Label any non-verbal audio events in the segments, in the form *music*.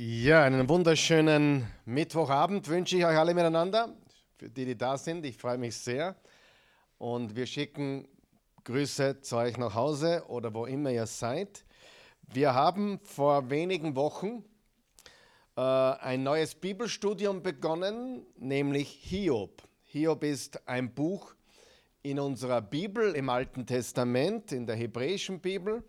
Ja, einen wunderschönen Mittwochabend wünsche ich euch alle miteinander. Für die, die da sind, ich freue mich sehr. Und wir schicken Grüße zu euch nach Hause oder wo immer ihr seid. Wir haben vor wenigen Wochen äh, ein neues Bibelstudium begonnen, nämlich Hiob. Hiob ist ein Buch in unserer Bibel im Alten Testament, in der hebräischen Bibel.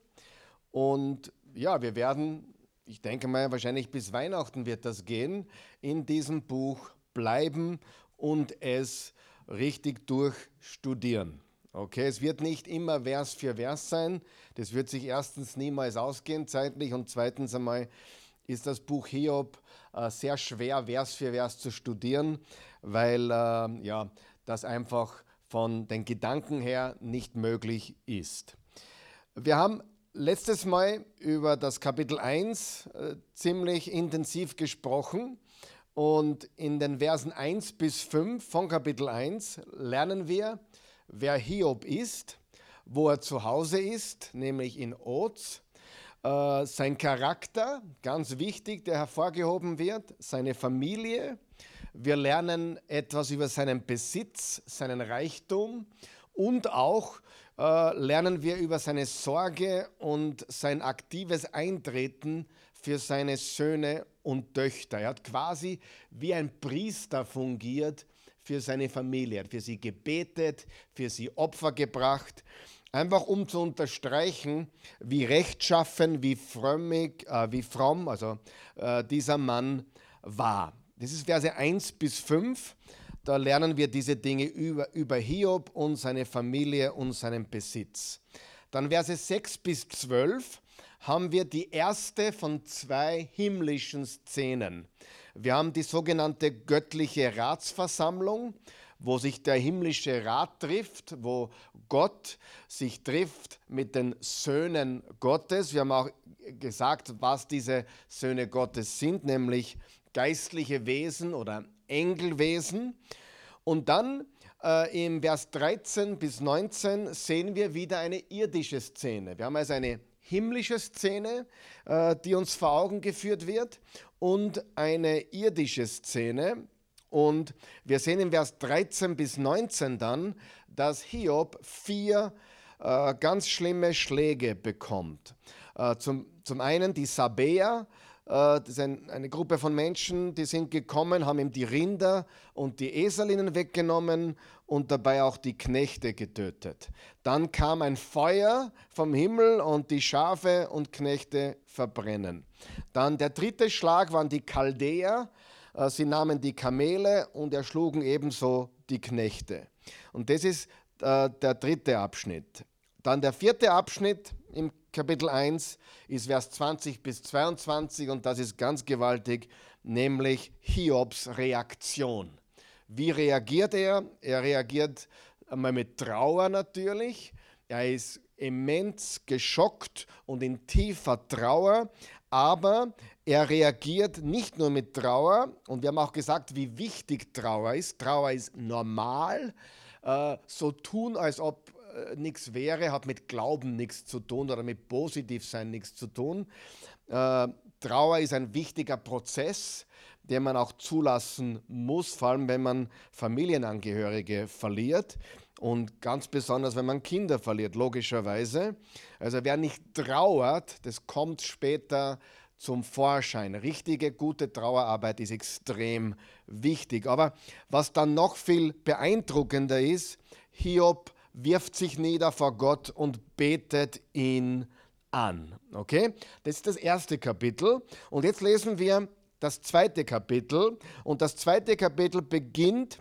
Und ja, wir werden ich denke mal, wahrscheinlich bis Weihnachten wird das gehen, in diesem Buch bleiben und es richtig durchstudieren. Okay, es wird nicht immer Vers für Vers sein. Das wird sich erstens niemals ausgehen zeitlich und zweitens einmal ist das Buch Hiob äh, sehr schwer Vers für Vers zu studieren, weil äh, ja, das einfach von den Gedanken her nicht möglich ist. Wir haben letztes Mal über das Kapitel 1 äh, ziemlich intensiv gesprochen und in den Versen 1 bis 5 von Kapitel 1 lernen wir, wer Hiob ist, wo er zu Hause ist, nämlich in Oz, äh, sein Charakter, ganz wichtig, der hervorgehoben wird, seine Familie. Wir lernen etwas über seinen Besitz, seinen Reichtum und auch lernen wir über seine Sorge und sein aktives Eintreten für seine Söhne und Töchter. Er hat quasi wie ein Priester fungiert für seine Familie, hat für sie gebetet, für sie Opfer gebracht, einfach um zu unterstreichen, wie rechtschaffen, wie frömmig, äh, wie fromm also äh, dieser Mann war. Das ist Verse 1 bis 5. Da lernen wir diese Dinge über, über Hiob und seine Familie und seinen Besitz. Dann Verse 6 bis 12 haben wir die erste von zwei himmlischen Szenen. Wir haben die sogenannte göttliche Ratsversammlung, wo sich der himmlische Rat trifft, wo Gott sich trifft mit den Söhnen Gottes. Wir haben auch gesagt, was diese Söhne Gottes sind, nämlich geistliche Wesen oder Engelwesen. Und dann äh, im Vers 13 bis 19 sehen wir wieder eine irdische Szene. Wir haben also eine himmlische Szene, äh, die uns vor Augen geführt wird, und eine irdische Szene. Und wir sehen im Vers 13 bis 19 dann, dass Hiob vier äh, ganz schlimme Schläge bekommt. Äh, zum, zum einen die Sabäer, äh, das ist eine Gruppe von Menschen, die sind gekommen, haben ihm die Rinder und die Eselinnen weggenommen und dabei auch die Knechte getötet. Dann kam ein Feuer vom Himmel und die Schafe und Knechte verbrennen. Dann der dritte Schlag waren die Chaldäer. Äh, sie nahmen die Kamele und erschlugen ebenso die Knechte. Und das ist äh, der dritte Abschnitt. Dann der vierte Abschnitt im Kapitel 1 ist Vers 20 bis 22 und das ist ganz gewaltig, nämlich Hiobs Reaktion. Wie reagiert er? Er reagiert einmal mit Trauer natürlich. Er ist immens geschockt und in tiefer Trauer, aber er reagiert nicht nur mit Trauer, und wir haben auch gesagt, wie wichtig Trauer ist. Trauer ist normal, äh, so tun, als ob äh, nichts wäre, hat mit Glauben nichts zu tun oder mit Positivsein nichts zu tun. Äh, Trauer ist ein wichtiger Prozess, den man auch zulassen muss, vor allem wenn man Familienangehörige verliert und ganz besonders, wenn man Kinder verliert, logischerweise. Also wer nicht trauert, das kommt später zum Vorschein. Richtige, gute Trauerarbeit ist extrem wichtig. Aber was dann noch viel beeindruckender ist, Hiob wirft sich nieder vor Gott und betet ihn an. Okay? Das ist das erste Kapitel. Und jetzt lesen wir das zweite Kapitel. Und das zweite Kapitel beginnt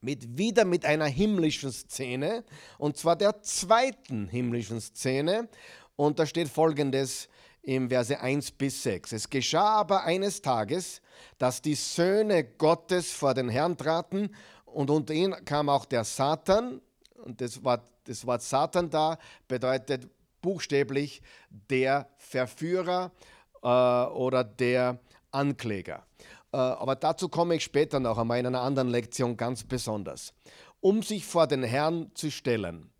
mit, wieder mit einer himmlischen Szene. Und zwar der zweiten himmlischen Szene. Und da steht folgendes im Verse 1 bis 6. Es geschah aber eines Tages, dass die Söhne Gottes vor den Herrn traten und unter ihnen kam auch der Satan und das Wort, das Wort Satan da bedeutet buchstäblich der Verführer äh, oder der Ankläger. Äh, aber dazu komme ich später noch einmal in einer anderen Lektion ganz besonders. Um sich vor den Herrn zu stellen.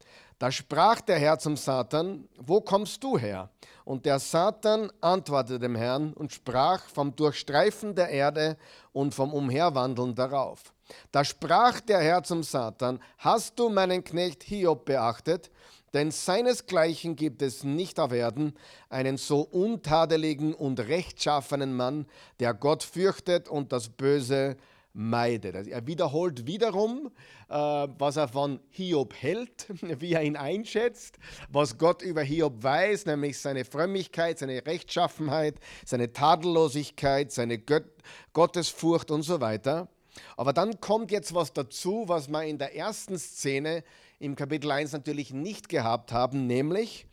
Da sprach der Herr zum Satan, wo kommst du her? Und der Satan antwortete dem Herrn und sprach vom Durchstreifen der Erde und vom Umherwandeln darauf. Da sprach der Herr zum Satan, hast du meinen Knecht Hiob beachtet? Denn seinesgleichen gibt es nicht auf Erden einen so untadeligen und rechtschaffenen Mann, der Gott fürchtet und das Böse meidet. Also er wiederholt wiederum, äh, was er von Hiob hält, *laughs* wie er ihn einschätzt, was Gott über Hiob weiß, nämlich seine Frömmigkeit, seine Rechtschaffenheit, seine Tadellosigkeit, seine Gött Gottesfurcht und so weiter. Aber dann kommt jetzt was dazu, was wir in der ersten Szene im Kapitel 1 natürlich nicht gehabt haben, nämlich,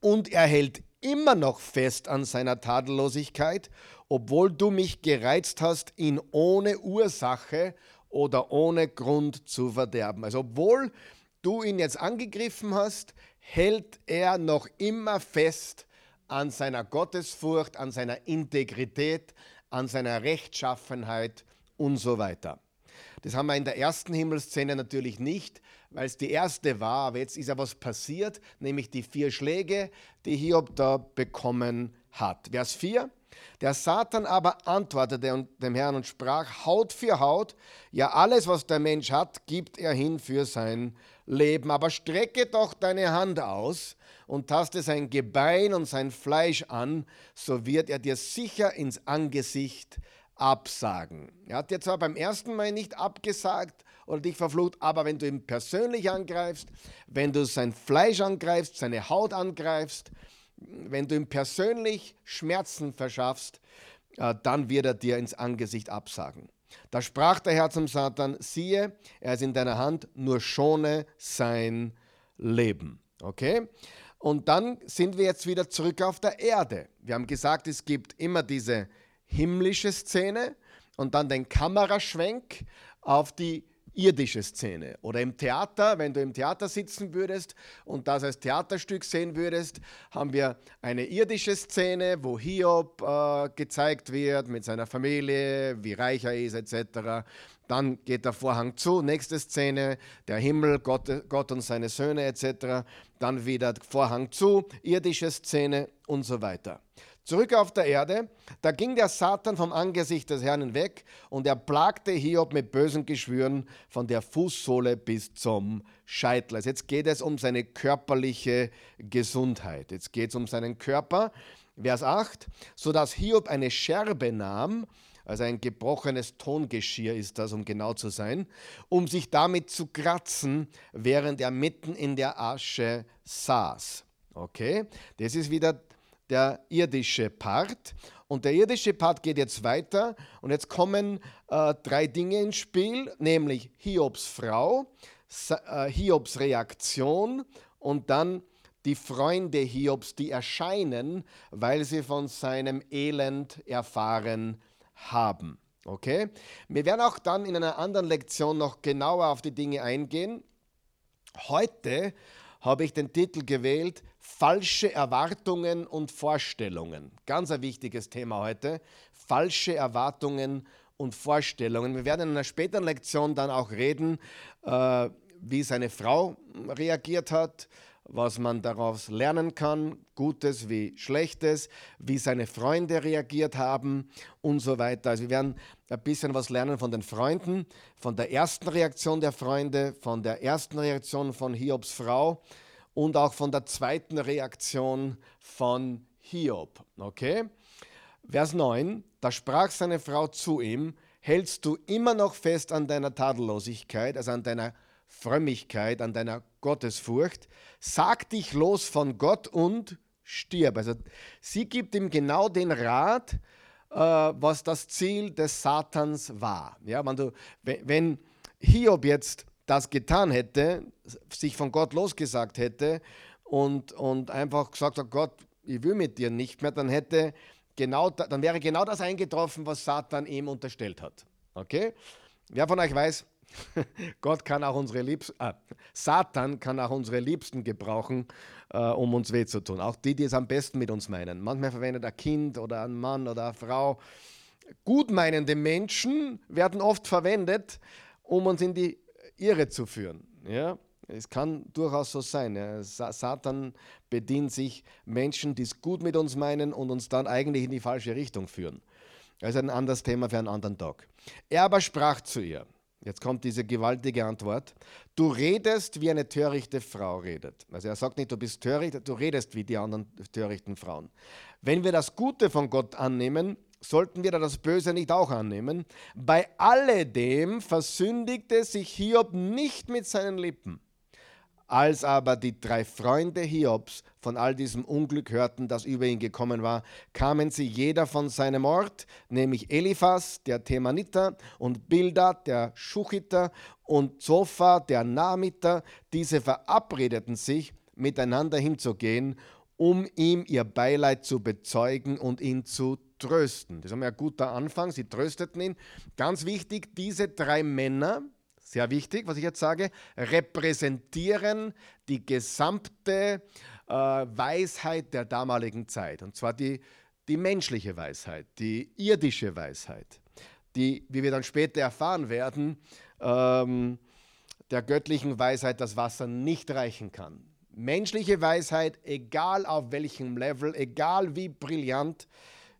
und er hält immer noch fest an seiner Tadellosigkeit, obwohl du mich gereizt hast, ihn ohne Ursache oder ohne Grund zu verderben. Also obwohl du ihn jetzt angegriffen hast, hält er noch immer fest an seiner Gottesfurcht, an seiner Integrität, an seiner Rechtschaffenheit und so weiter. Das haben wir in der ersten Himmelsszene natürlich nicht, weil es die erste war, aber jetzt ist ja was passiert, nämlich die vier Schläge, die Hiob da bekommen hat. Vers 4. Der Satan aber antwortete dem Herrn und sprach, Haut für Haut, ja alles, was der Mensch hat, gibt er hin für sein Leben. Aber strecke doch deine Hand aus und taste sein Gebein und sein Fleisch an, so wird er dir sicher ins Angesicht absagen. Er hat dir zwar beim ersten Mal nicht abgesagt oder dich verflucht, aber wenn du ihn persönlich angreifst, wenn du sein Fleisch angreifst, seine Haut angreifst, wenn du ihm persönlich Schmerzen verschaffst, äh, dann wird er dir ins Angesicht absagen. Da sprach der Herr zum Satan, siehe, er ist in deiner Hand, nur schone sein Leben. Okay? Und dann sind wir jetzt wieder zurück auf der Erde. Wir haben gesagt, es gibt immer diese himmlische Szene und dann den Kameraschwenk auf die irdische Szene. Oder im Theater, wenn du im Theater sitzen würdest und das als Theaterstück sehen würdest, haben wir eine irdische Szene, wo Hiob äh, gezeigt wird mit seiner Familie, wie reich er ist etc. Dann geht der Vorhang zu, nächste Szene, der Himmel, Gott, Gott und seine Söhne etc. Dann wieder Vorhang zu, irdische Szene und so weiter. Zurück auf der Erde, da ging der Satan vom Angesicht des Herrn weg und er plagte Hiob mit bösen Geschwüren von der Fußsohle bis zum Scheitel. Also jetzt geht es um seine körperliche Gesundheit. Jetzt geht es um seinen Körper. Vers 8, sodass Hiob eine Scherbe nahm, also ein gebrochenes Tongeschirr ist das, um genau zu sein, um sich damit zu kratzen, während er mitten in der Asche saß. Okay, das ist wieder der irdische Part. Und der irdische Part geht jetzt weiter und jetzt kommen äh, drei Dinge ins Spiel, nämlich Hiobs Frau, äh, Hiobs Reaktion und dann die Freunde Hiobs, die erscheinen, weil sie von seinem Elend erfahren haben. Okay? Wir werden auch dann in einer anderen Lektion noch genauer auf die Dinge eingehen. Heute habe ich den Titel gewählt, falsche Erwartungen und Vorstellungen. Ganz ein wichtiges Thema heute. Falsche Erwartungen und Vorstellungen. Wir werden in einer späteren Lektion dann auch reden, äh, wie seine Frau reagiert hat, was man daraus lernen kann, Gutes wie Schlechtes, wie seine Freunde reagiert haben und so weiter. Also wir werden ein bisschen was lernen von den Freunden, von der ersten Reaktion der Freunde, von der ersten Reaktion von Hiobs Frau und auch von der zweiten Reaktion von Hiob. Okay? Vers 9, da sprach seine Frau zu ihm, hältst du immer noch fest an deiner Tadellosigkeit, also an deiner Frömmigkeit, an deiner Gottesfurcht, sag dich los von Gott und stirb. Also sie gibt ihm genau den Rat, äh, was das Ziel des Satans war. Ja, wenn, du, wenn Hiob jetzt das getan hätte, sich von Gott losgesagt hätte und, und einfach gesagt hat, Gott, ich will mit dir nicht mehr, dann hätte genau, dann wäre genau das eingetroffen, was Satan ihm unterstellt hat. Okay? Wer von euch weiß, *laughs* Gott kann auch unsere Liebsten, äh, Satan kann auch unsere Liebsten gebrauchen, äh, um uns weh zu tun. Auch die, die es am besten mit uns meinen. Manchmal verwendet ein Kind oder ein Mann oder eine Frau. Gutmeinende Menschen werden oft verwendet, um uns in die Irre zu führen. Ja? Es kann durchaus so sein. Ja. Satan bedient sich Menschen, die es gut mit uns meinen und uns dann eigentlich in die falsche Richtung führen. Das ist ein anderes Thema für einen anderen Tag. Er aber sprach zu ihr, jetzt kommt diese gewaltige Antwort, du redest, wie eine törichte Frau redet. Also er sagt nicht, du bist töricht, du redest wie die anderen törichten Frauen. Wenn wir das Gute von Gott annehmen, sollten wir das Böse nicht auch annehmen? Bei alledem versündigte sich Hiob nicht mit seinen Lippen. Als aber die drei Freunde Hiobs von all diesem Unglück hörten, das über ihn gekommen war, kamen sie jeder von seinem Ort, nämlich Eliphas, der Themaniter, und Bildad, der Schuchiter, und Zophar, der Namiter. Diese verabredeten sich, miteinander hinzugehen, um ihm ihr Beileid zu bezeugen und ihn zu trösten. Das ist ein guter Anfang, sie trösteten ihn. Ganz wichtig, diese drei Männer, sehr wichtig, was ich jetzt sage, repräsentieren die gesamte äh, Weisheit der damaligen Zeit. Und zwar die, die menschliche Weisheit, die irdische Weisheit, die, wie wir dann später erfahren werden, ähm, der göttlichen Weisheit das Wasser nicht reichen kann. Menschliche Weisheit, egal auf welchem Level, egal wie brillant,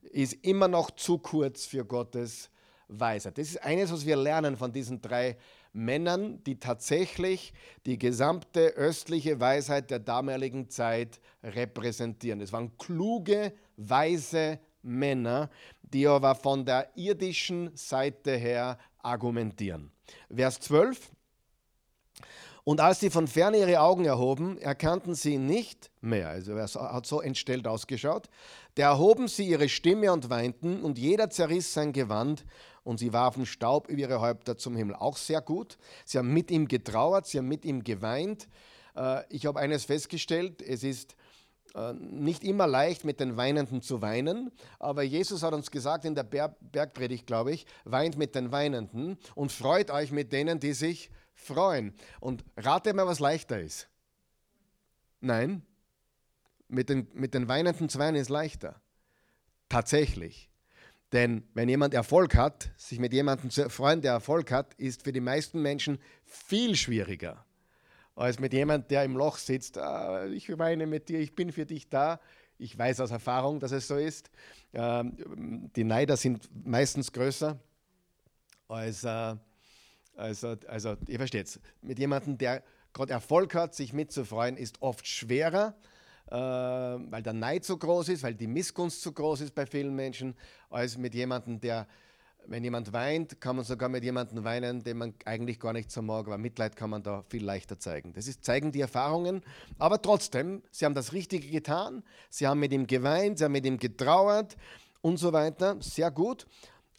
ist immer noch zu kurz für Gottes Weisheit. Das ist eines, was wir lernen von diesen drei Männern, die tatsächlich die gesamte östliche Weisheit der damaligen Zeit repräsentieren. Es waren kluge, weise Männer, die aber von der irdischen Seite her argumentieren. Vers 12. Und als sie von ferne ihre Augen erhoben, erkannten sie ihn nicht mehr. Also er hat so entstellt ausgeschaut. Da erhoben sie ihre Stimme und weinten, und jeder zerriss sein Gewand und sie warfen Staub über ihre Häupter zum Himmel. Auch sehr gut. Sie haben mit ihm getrauert, sie haben mit ihm geweint. Äh, ich habe eines festgestellt, es ist nicht immer leicht, mit den Weinenden zu weinen, aber Jesus hat uns gesagt in der Bergpredigt, glaube ich, weint mit den Weinenden und freut euch mit denen, die sich freuen. Und rate mal, was leichter ist. Nein, mit den, mit den Weinenden zu weinen ist leichter. Tatsächlich. Denn wenn jemand Erfolg hat, sich mit jemandem zu freuen, der Erfolg hat, ist für die meisten Menschen viel schwieriger als mit jemandem, der im Loch sitzt. Ah, ich weine mit dir, ich bin für dich da. Ich weiß aus Erfahrung, dass es so ist. Ähm, die Neider sind meistens größer als, äh, also, also ihr versteht es. Mit jemandem, der gerade Erfolg hat, sich mitzufreuen, ist oft schwerer äh, weil der Neid so groß ist, weil die Missgunst so groß ist bei vielen Menschen, als mit jemandem, der, wenn jemand weint, kann man sogar mit jemandem weinen, den man eigentlich gar nicht so mag, aber Mitleid kann man da viel leichter zeigen. Das ist, zeigen die Erfahrungen, aber trotzdem, sie haben das Richtige getan, sie haben mit ihm geweint, sie haben mit ihm getrauert und so weiter, sehr gut.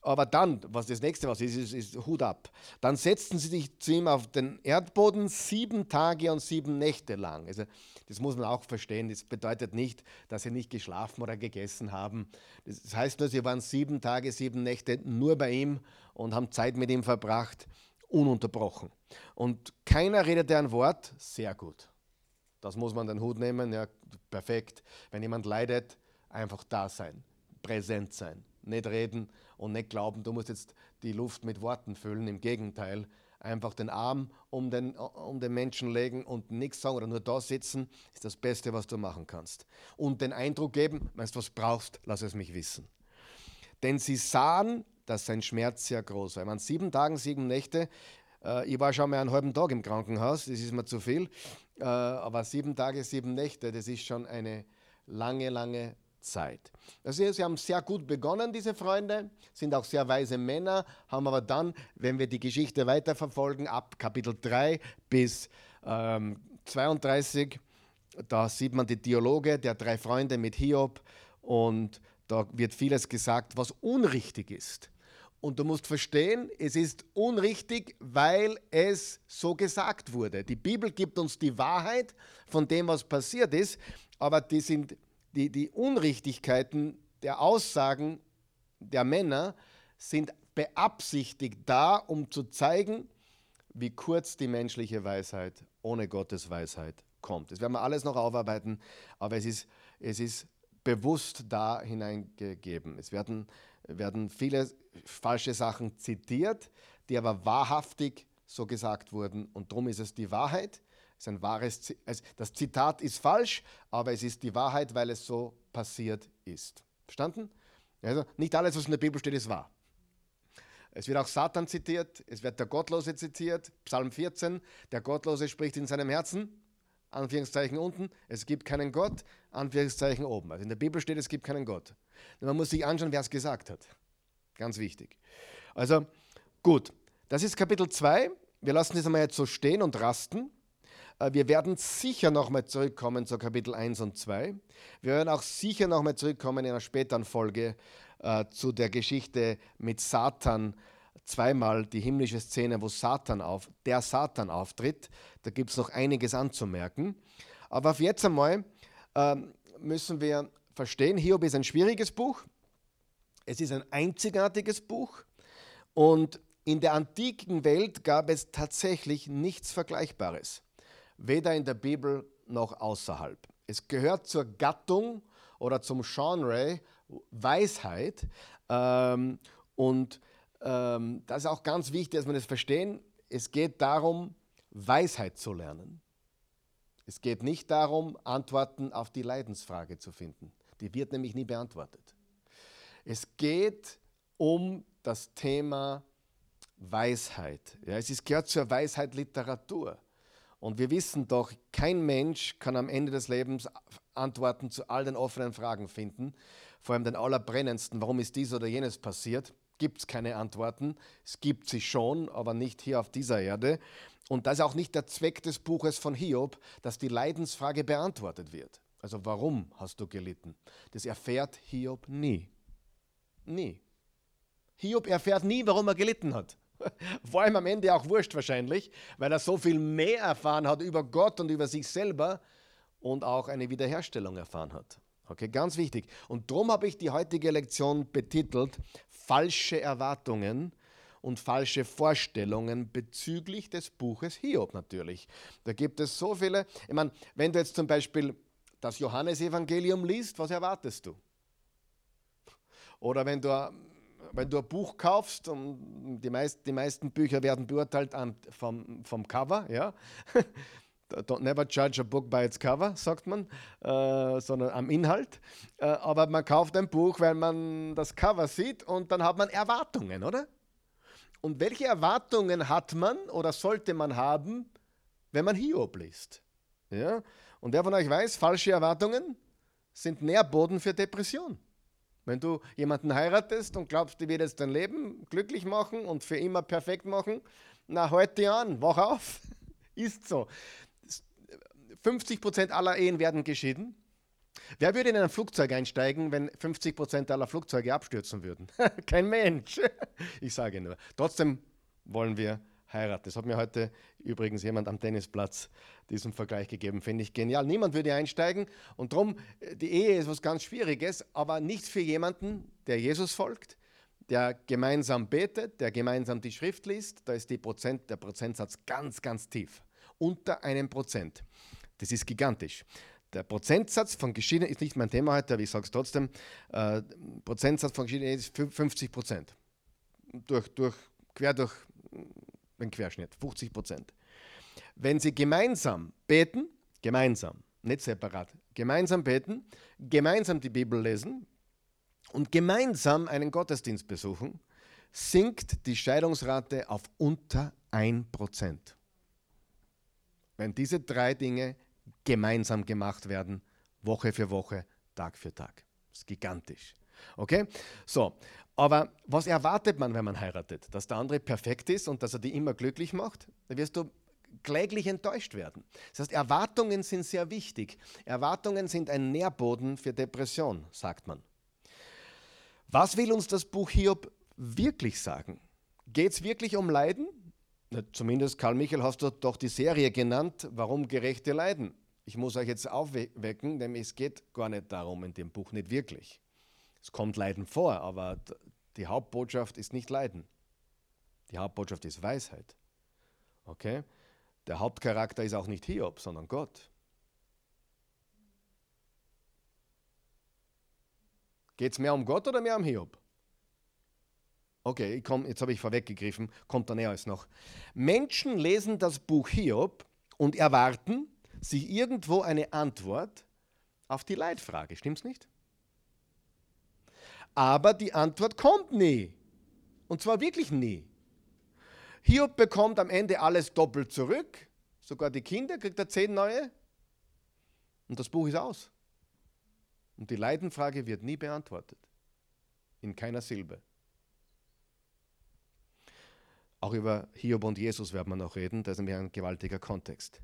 Aber dann, was das nächste was ist, ist, ist Hut ab. Dann setzten sie sich zu ihm auf den Erdboden sieben Tage und sieben Nächte lang. Also das muss man auch verstehen. Das bedeutet nicht, dass sie nicht geschlafen oder gegessen haben. Das heißt nur, sie waren sieben Tage, sieben Nächte nur bei ihm und haben Zeit mit ihm verbracht, ununterbrochen. Und keiner redete ein Wort, sehr gut. Das muss man den Hut nehmen, ja, perfekt. Wenn jemand leidet, einfach da sein, präsent sein, nicht reden und nicht glauben, du musst jetzt die Luft mit Worten füllen. Im Gegenteil, einfach den Arm um den, um den Menschen legen und nichts sagen oder nur da sitzen, ist das Beste, was du machen kannst. Und den Eindruck geben, wenn du was brauchst, lass es mich wissen. Denn sie sahen, dass sein Schmerz sehr groß war. Ich meine, sieben Tage, sieben Nächte, äh, ich war schon mal einen halben Tag im Krankenhaus, das ist mir zu viel, äh, aber sieben Tage, sieben Nächte, das ist schon eine lange, lange Zeit. Also sie haben sehr gut begonnen, diese Freunde, sind auch sehr weise Männer, haben aber dann, wenn wir die Geschichte weiterverfolgen, ab Kapitel 3 bis ähm, 32, da sieht man die Dialoge der drei Freunde mit Hiob und da wird vieles gesagt, was unrichtig ist. Und du musst verstehen, es ist unrichtig, weil es so gesagt wurde. Die Bibel gibt uns die Wahrheit von dem, was passiert ist, aber die sind die, die Unrichtigkeiten der Aussagen der Männer sind beabsichtigt da, um zu zeigen, wie kurz die menschliche Weisheit ohne Gottes Weisheit kommt. Das werden wir alles noch aufarbeiten, aber es ist, es ist bewusst da hineingegeben. Es werden, werden viele falsche Sachen zitiert, die aber wahrhaftig so gesagt wurden. Und darum ist es die Wahrheit. Ist ein wahres, das Zitat ist falsch, aber es ist die Wahrheit, weil es so passiert ist. Verstanden? Also nicht alles, was in der Bibel steht, ist wahr. Es wird auch Satan zitiert, es wird der Gottlose zitiert, Psalm 14, der Gottlose spricht in seinem Herzen, Anführungszeichen unten, es gibt keinen Gott, Anführungszeichen oben. Also in der Bibel steht, es gibt keinen Gott. Man muss sich anschauen, wer es gesagt hat. Ganz wichtig. Also gut, das ist Kapitel 2. Wir lassen das einmal jetzt so stehen und rasten. Äh, wir werden sicher nochmal zurückkommen zu Kapitel 1 und 2. Wir werden auch sicher nochmal zurückkommen in einer späteren Folge äh, zu der Geschichte mit Satan. Zweimal die himmlische Szene, wo Satan auf, der Satan auftritt. Da gibt es noch einiges anzumerken. Aber auf jetzt einmal äh, müssen wir verstehen, Hiob ist ein schwieriges Buch. Es ist ein einzigartiges Buch. Und in der antiken Welt gab es tatsächlich nichts Vergleichbares weder in der Bibel noch außerhalb. Es gehört zur Gattung oder zum Genre Weisheit ähm, und ähm, das ist auch ganz wichtig, dass wir das verstehen. Es geht darum, Weisheit zu lernen. Es geht nicht darum, Antworten auf die Leidensfrage zu finden. Die wird nämlich nie beantwortet. Es geht um das Thema Weisheit. Ja, es ist, gehört zur Weisheit Literatur. Und wir wissen doch, kein Mensch kann am Ende des Lebens Antworten zu all den offenen Fragen finden, vor allem den allerbrennendsten, warum ist dies oder jenes passiert, gibt es keine Antworten. Es gibt sie schon, aber nicht hier auf dieser Erde. Und das ist auch nicht der Zweck des Buches von Hiob, dass die Leidensfrage beantwortet wird. Also warum hast du gelitten? Das erfährt Hiob nie. Nie. Hiob erfährt nie, warum er gelitten hat. *laughs* War ihm am Ende auch wurscht wahrscheinlich, weil er so viel mehr erfahren hat über Gott und über sich selber und auch eine Wiederherstellung erfahren hat. Okay, ganz wichtig. Und darum habe ich die heutige Lektion betitelt Falsche Erwartungen und falsche Vorstellungen bezüglich des Buches Hiob natürlich. Da gibt es so viele. Ich meine, wenn du jetzt zum Beispiel das Johannesevangelium liest, was erwartest du? Oder wenn du wenn du ein Buch kaufst, und die, meist, die meisten Bücher werden beurteilt an, vom, vom Cover, ja. *laughs* Don't never judge a book by its cover, sagt man, äh, sondern am Inhalt. Äh, aber man kauft ein Buch, weil man das Cover sieht und dann hat man Erwartungen, oder? Und welche Erwartungen hat man oder sollte man haben, wenn man Hiob liest? Ja? Und wer von euch weiß, falsche Erwartungen sind Nährboden für Depression. Wenn du jemanden heiratest und glaubst, die wird jetzt dein Leben glücklich machen und für immer perfekt machen, na, heute an, wach auf. *laughs* Ist so. 50% aller Ehen werden geschieden. Wer würde in ein Flugzeug einsteigen, wenn 50% aller Flugzeuge abstürzen würden? *laughs* Kein Mensch. Ich sage nur. Trotzdem wollen wir heiraten. Das hat mir heute übrigens jemand am Tennisplatz diesen Vergleich gegeben. Finde ich genial. Niemand würde einsteigen und darum, äh, die Ehe ist was ganz Schwieriges, aber nicht für jemanden, der Jesus folgt, der gemeinsam betet, der gemeinsam die Schrift liest. Da ist Prozent, der Prozentsatz ganz, ganz tief. Unter einem Prozent. Das ist gigantisch. Der Prozentsatz von Geschiedenen ist nicht mein Thema heute, aber ich sage es trotzdem. Äh, Prozentsatz von Geschiedenen ist 50 Prozent. Durch, durch, quer durch den Querschnitt, 50 Prozent. Wenn Sie gemeinsam beten, gemeinsam, nicht separat, gemeinsam beten, gemeinsam die Bibel lesen und gemeinsam einen Gottesdienst besuchen, sinkt die Scheidungsrate auf unter 1%. Wenn diese drei Dinge gemeinsam gemacht werden, Woche für Woche, Tag für Tag. Das ist gigantisch. Okay? So, aber was erwartet man, wenn man heiratet? Dass der andere perfekt ist und dass er die immer glücklich macht? Da wirst du kläglich enttäuscht werden. Das heißt, Erwartungen sind sehr wichtig. Erwartungen sind ein Nährboden für Depression, sagt man. Was will uns das Buch Hiob wirklich sagen? Geht es wirklich um Leiden? Na, zumindest, Karl Michael, hast du doch die Serie genannt, warum Gerechte leiden. Ich muss euch jetzt aufwecken, denn es geht gar nicht darum in dem Buch, nicht wirklich. Es kommt Leiden vor, aber die Hauptbotschaft ist nicht Leiden. Die Hauptbotschaft ist Weisheit. Okay? Der Hauptcharakter ist auch nicht Hiob, sondern Gott. Geht es mehr um Gott oder mehr um Hiob? Okay, komm, jetzt habe ich vorweggegriffen, kommt da näher als noch. Menschen lesen das Buch Hiob, und erwarten sich irgendwo eine Antwort auf die Leitfrage. Stimmt's nicht? Aber die Antwort kommt nie. Und zwar wirklich nie. Hiob bekommt am Ende alles doppelt zurück. Sogar die Kinder kriegt er zehn neue. Und das Buch ist aus. Und die Leidenfrage wird nie beantwortet. In keiner Silbe. Auch über Hiob und Jesus werden wir noch reden, das ist nämlich ein gewaltiger Kontext.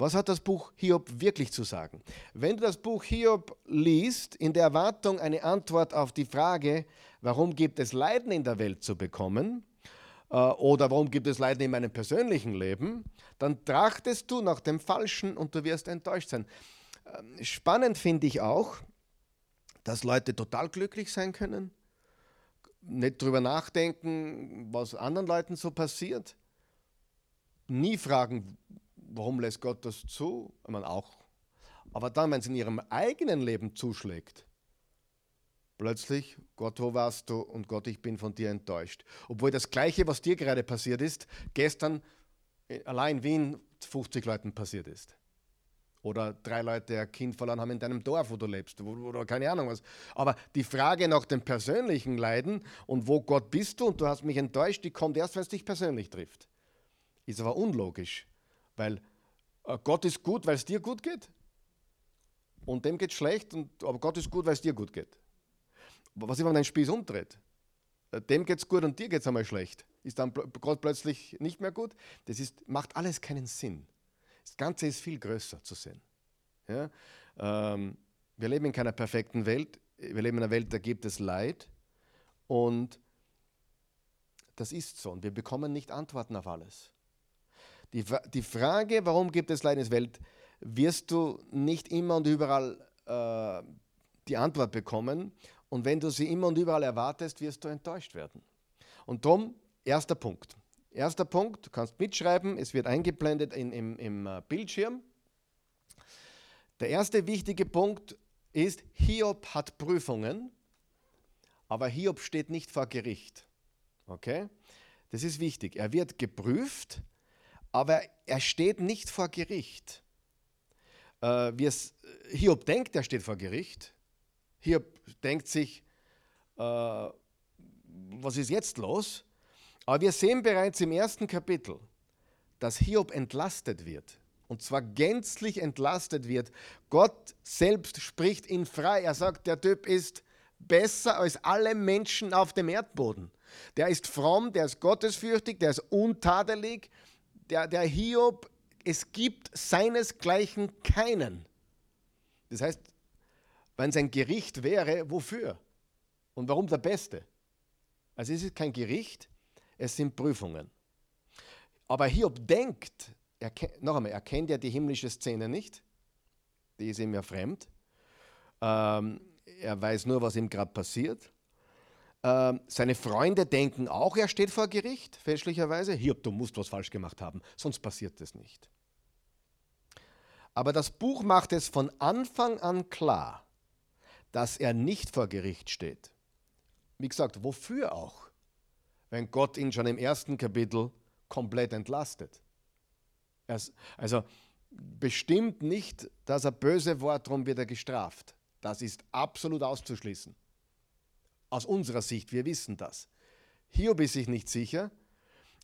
Was hat das Buch Hiob wirklich zu sagen? Wenn du das Buch Hiob liest, in der Erwartung, eine Antwort auf die Frage, warum gibt es Leiden in der Welt zu bekommen, äh, oder warum gibt es Leiden in meinem persönlichen Leben, dann trachtest du nach dem Falschen und du wirst enttäuscht sein. Ähm, spannend finde ich auch, dass Leute total glücklich sein können, nicht drüber nachdenken, was anderen Leuten so passiert, nie fragen, warum lässt Gott das zu? Ich meine auch. Aber dann, wenn es in ihrem eigenen Leben zuschlägt, plötzlich, Gott, wo warst du? Und Gott, ich bin von dir enttäuscht. Obwohl das Gleiche, was dir gerade passiert ist, gestern allein in Wien 50 Leuten passiert ist. Oder drei Leute ein Kind verloren haben in deinem Dorf, wo du lebst. Oder keine Ahnung was. Aber die Frage nach dem persönlichen Leiden und wo Gott bist du und du hast mich enttäuscht, die kommt erst, wenn es dich persönlich trifft. Ist aber unlogisch, weil äh, Gott ist gut, weil es dir gut geht. Und dem geht es schlecht, und, aber Gott ist gut, weil es dir gut geht. Was ist, wenn dein Spieß umdreht? Äh, dem geht es gut und dir geht es einmal schlecht. Ist dann Gott plötzlich nicht mehr gut? Das ist, macht alles keinen Sinn. Das Ganze ist viel größer zu sehen. Ja? Ähm, wir leben in keiner perfekten Welt. Wir leben in einer Welt, da gibt es Leid. Und das ist so. Und wir bekommen nicht Antworten auf alles. Die, die Frage, warum gibt es Leid in der Welt, wirst du nicht immer und überall äh, die Antwort bekommen. Und wenn du sie immer und überall erwartest, wirst du enttäuscht werden. Und darum, erster Punkt. Erster Punkt, du kannst mitschreiben, es wird eingeblendet in, im, im äh, Bildschirm. Der erste wichtige Punkt ist, Hiob hat Prüfungen, aber Hiob steht nicht vor Gericht. Okay? Das ist wichtig. Er wird geprüft, aber er steht nicht vor Gericht. Äh, Hiob denkt, er steht vor Gericht. Hiob denkt sich, äh, was ist jetzt los? Aber wir sehen bereits im ersten Kapitel, dass Hiob entlastet wird. Und zwar gänzlich entlastet wird. Gott selbst spricht ihn frei. Er sagt, der Typ ist besser als alle Menschen auf dem Erdboden. Der ist fromm, der ist gottesfürchtig, der ist untadelig. Der, der Hiob, es gibt seinesgleichen keinen. Das heißt, wenn sein Gericht wäre, wofür? Und warum der Beste? Also es ist kein Gericht, es sind Prüfungen. Aber Hiob denkt, er, noch einmal, er kennt ja die himmlische Szene nicht, die ist ihm ja fremd. Ähm, er weiß nur, was ihm gerade passiert. Ähm, seine Freunde denken auch, er steht vor Gericht, fälschlicherweise. Hiob, du musst was falsch gemacht haben, sonst passiert das nicht. Aber das Buch macht es von Anfang an klar, dass er nicht vor Gericht steht. Wie gesagt, wofür auch? wenn Gott ihn schon im ersten Kapitel komplett entlastet. Also bestimmt nicht, dass er böse Wort, darum wird er gestraft. Das ist absolut auszuschließen. Aus unserer Sicht, wir wissen das. Hiob ist sich nicht sicher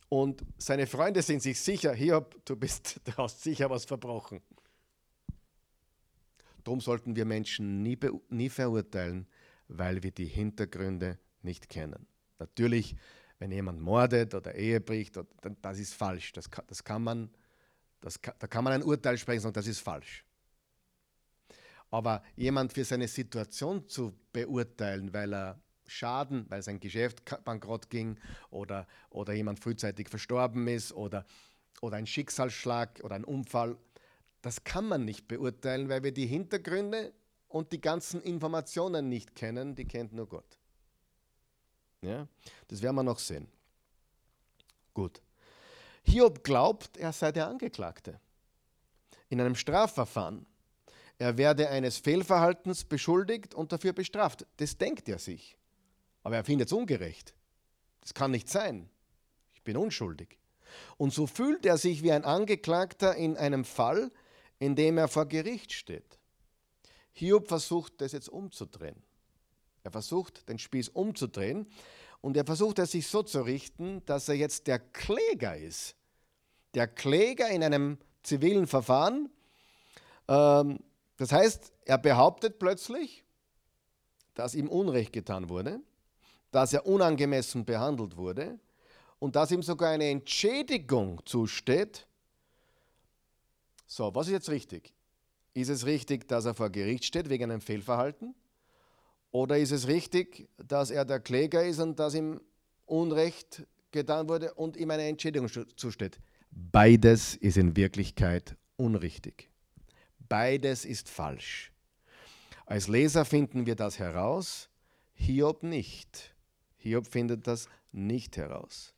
und seine Freunde sind sich sicher, Hiob, du, bist, *laughs* du hast sicher was verbrochen. Darum sollten wir Menschen nie, nie verurteilen, weil wir die Hintergründe nicht kennen. Natürlich wenn jemand mordet oder Ehe bricht, das ist falsch. Das das kann man, das da kann man ein Urteil sprechen und das ist falsch. Aber jemand für seine Situation zu beurteilen, weil er Schaden, weil sein Geschäft bankrott ging oder, oder jemand frühzeitig verstorben ist oder, oder ein Schicksalsschlag oder ein Unfall, das kann man nicht beurteilen, weil wir die Hintergründe und die ganzen Informationen nicht kennen, die kennt nur Gott. Ja? Das werden wir noch sehen. Gut. Hiob glaubt, er sei der Angeklagte. In einem Strafverfahren. Er werde eines Fehlverhaltens beschuldigt und dafür bestraft. Das denkt er sich. Aber er findet es ungerecht. Das kann nicht sein. Ich bin unschuldig. Und so fühlt er sich wie ein Angeklagter in einem Fall, in dem er vor Gericht steht. Hiob versucht das jetzt umzudrehen. Er versucht, den Spieß umzudrehen und er versucht es sich so zu richten, dass er jetzt der Kläger ist. Der Kläger in einem zivilen Verfahren. Ähm, das heißt, er behauptet plötzlich, dass ihm Unrecht getan wurde, dass er unangemessen behandelt wurde und dass ihm sogar eine Entschädigung zusteht. So, was ist jetzt richtig? Ist es richtig, dass er vor Gericht steht wegen einem Fehlverhalten? Oder ist es richtig, dass er der Kläger ist und dass ihm Unrecht getan wurde und ihm eine Entschädigung zusteht? Beides ist in Wirklichkeit unrichtig. Beides ist falsch. Als Leser finden wir das heraus, Hiob nicht. Hiob findet das nicht heraus.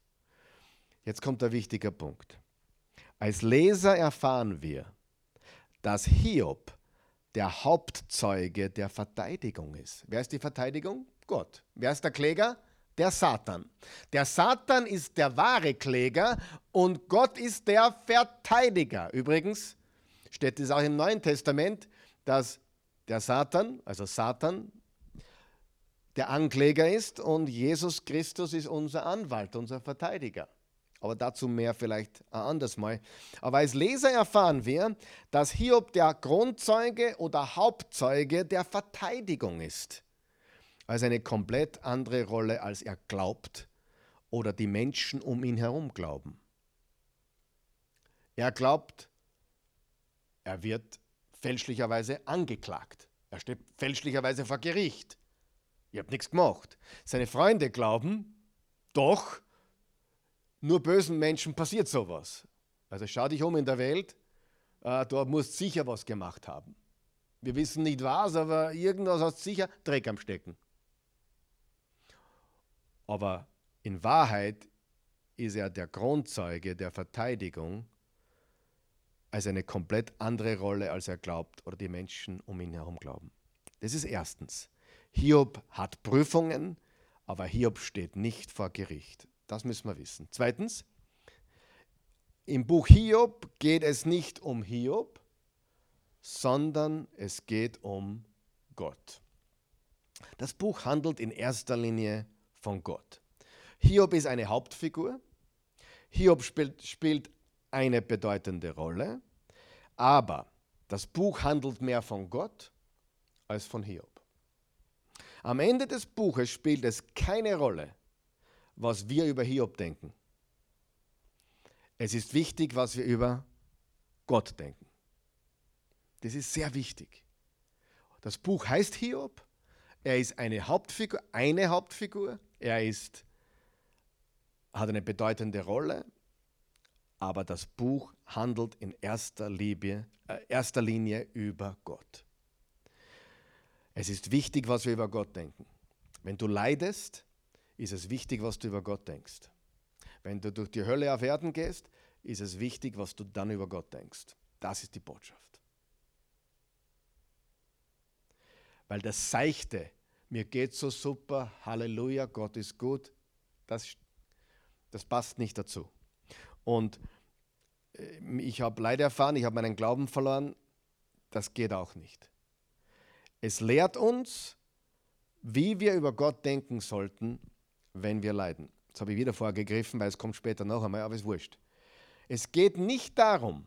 Jetzt kommt der wichtige Punkt. Als Leser erfahren wir, dass Hiob der Hauptzeuge der Verteidigung ist. Wer ist die Verteidigung? Gott. Wer ist der Kläger? Der Satan. Der Satan ist der wahre Kläger und Gott ist der Verteidiger. Übrigens steht es auch im Neuen Testament, dass der Satan, also Satan, der Ankläger ist und Jesus Christus ist unser Anwalt, unser Verteidiger. Aber dazu mehr vielleicht ein anderes Mal. Aber als Leser erfahren wir, dass Hiob der Grundzeuge oder Hauptzeuge der Verteidigung ist. Also eine komplett andere Rolle, als er glaubt oder die Menschen um ihn herum glauben. Er glaubt, er wird fälschlicherweise angeklagt. Er steht fälschlicherweise vor Gericht. Ich habe nichts gemacht. Seine Freunde glauben, doch, nur bösen Menschen passiert sowas. Also schau dich um in der Welt, äh, da musst sicher was gemacht haben. Wir wissen nicht was, aber irgendwas hast sicher Dreck am Stecken. Aber in Wahrheit ist er der Grundzeuge der Verteidigung als eine komplett andere Rolle, als er glaubt oder die Menschen um ihn herum glauben. Das ist erstens. Hiob hat Prüfungen, aber Hiob steht nicht vor Gericht. Das müssen wir wissen. Zweitens, im Buch Hiob geht es nicht um Hiob, sondern es geht um Gott. Das Buch handelt in erster Linie von Gott. Hiob ist eine Hauptfigur. Hiob spielt, spielt eine bedeutende Rolle, aber das Buch handelt mehr von Gott als von Hiob. Am Ende des Buches spielt es keine Rolle, was wir über Hiob denken. Es ist wichtig, was wir über Gott denken. Das ist sehr wichtig. Das Buch heißt Hiob. Er ist eine Hauptfigur, eine Hauptfigur. Er ist, hat eine bedeutende Rolle. Aber das Buch handelt in erster, Liebe, äh, erster Linie über Gott. Es ist wichtig, was wir über Gott denken. Wenn du leidest, ist es wichtig, was du über Gott denkst. Wenn du durch die Hölle auf Erden gehst, ist es wichtig, was du dann über Gott denkst. Das ist die Botschaft. Weil das Seichte, mir geht so super, Halleluja, Gott ist gut, das, das passt nicht dazu. Und äh, ich habe Leid erfahren, ich habe meinen Glauben verloren, das geht auch nicht. Es lehrt uns, wie wir über Gott denken sollten wenn wir leiden. Das habe ich wieder vorgegriffen, weil es kommt später noch einmal, aber es wurscht. Es geht nicht darum,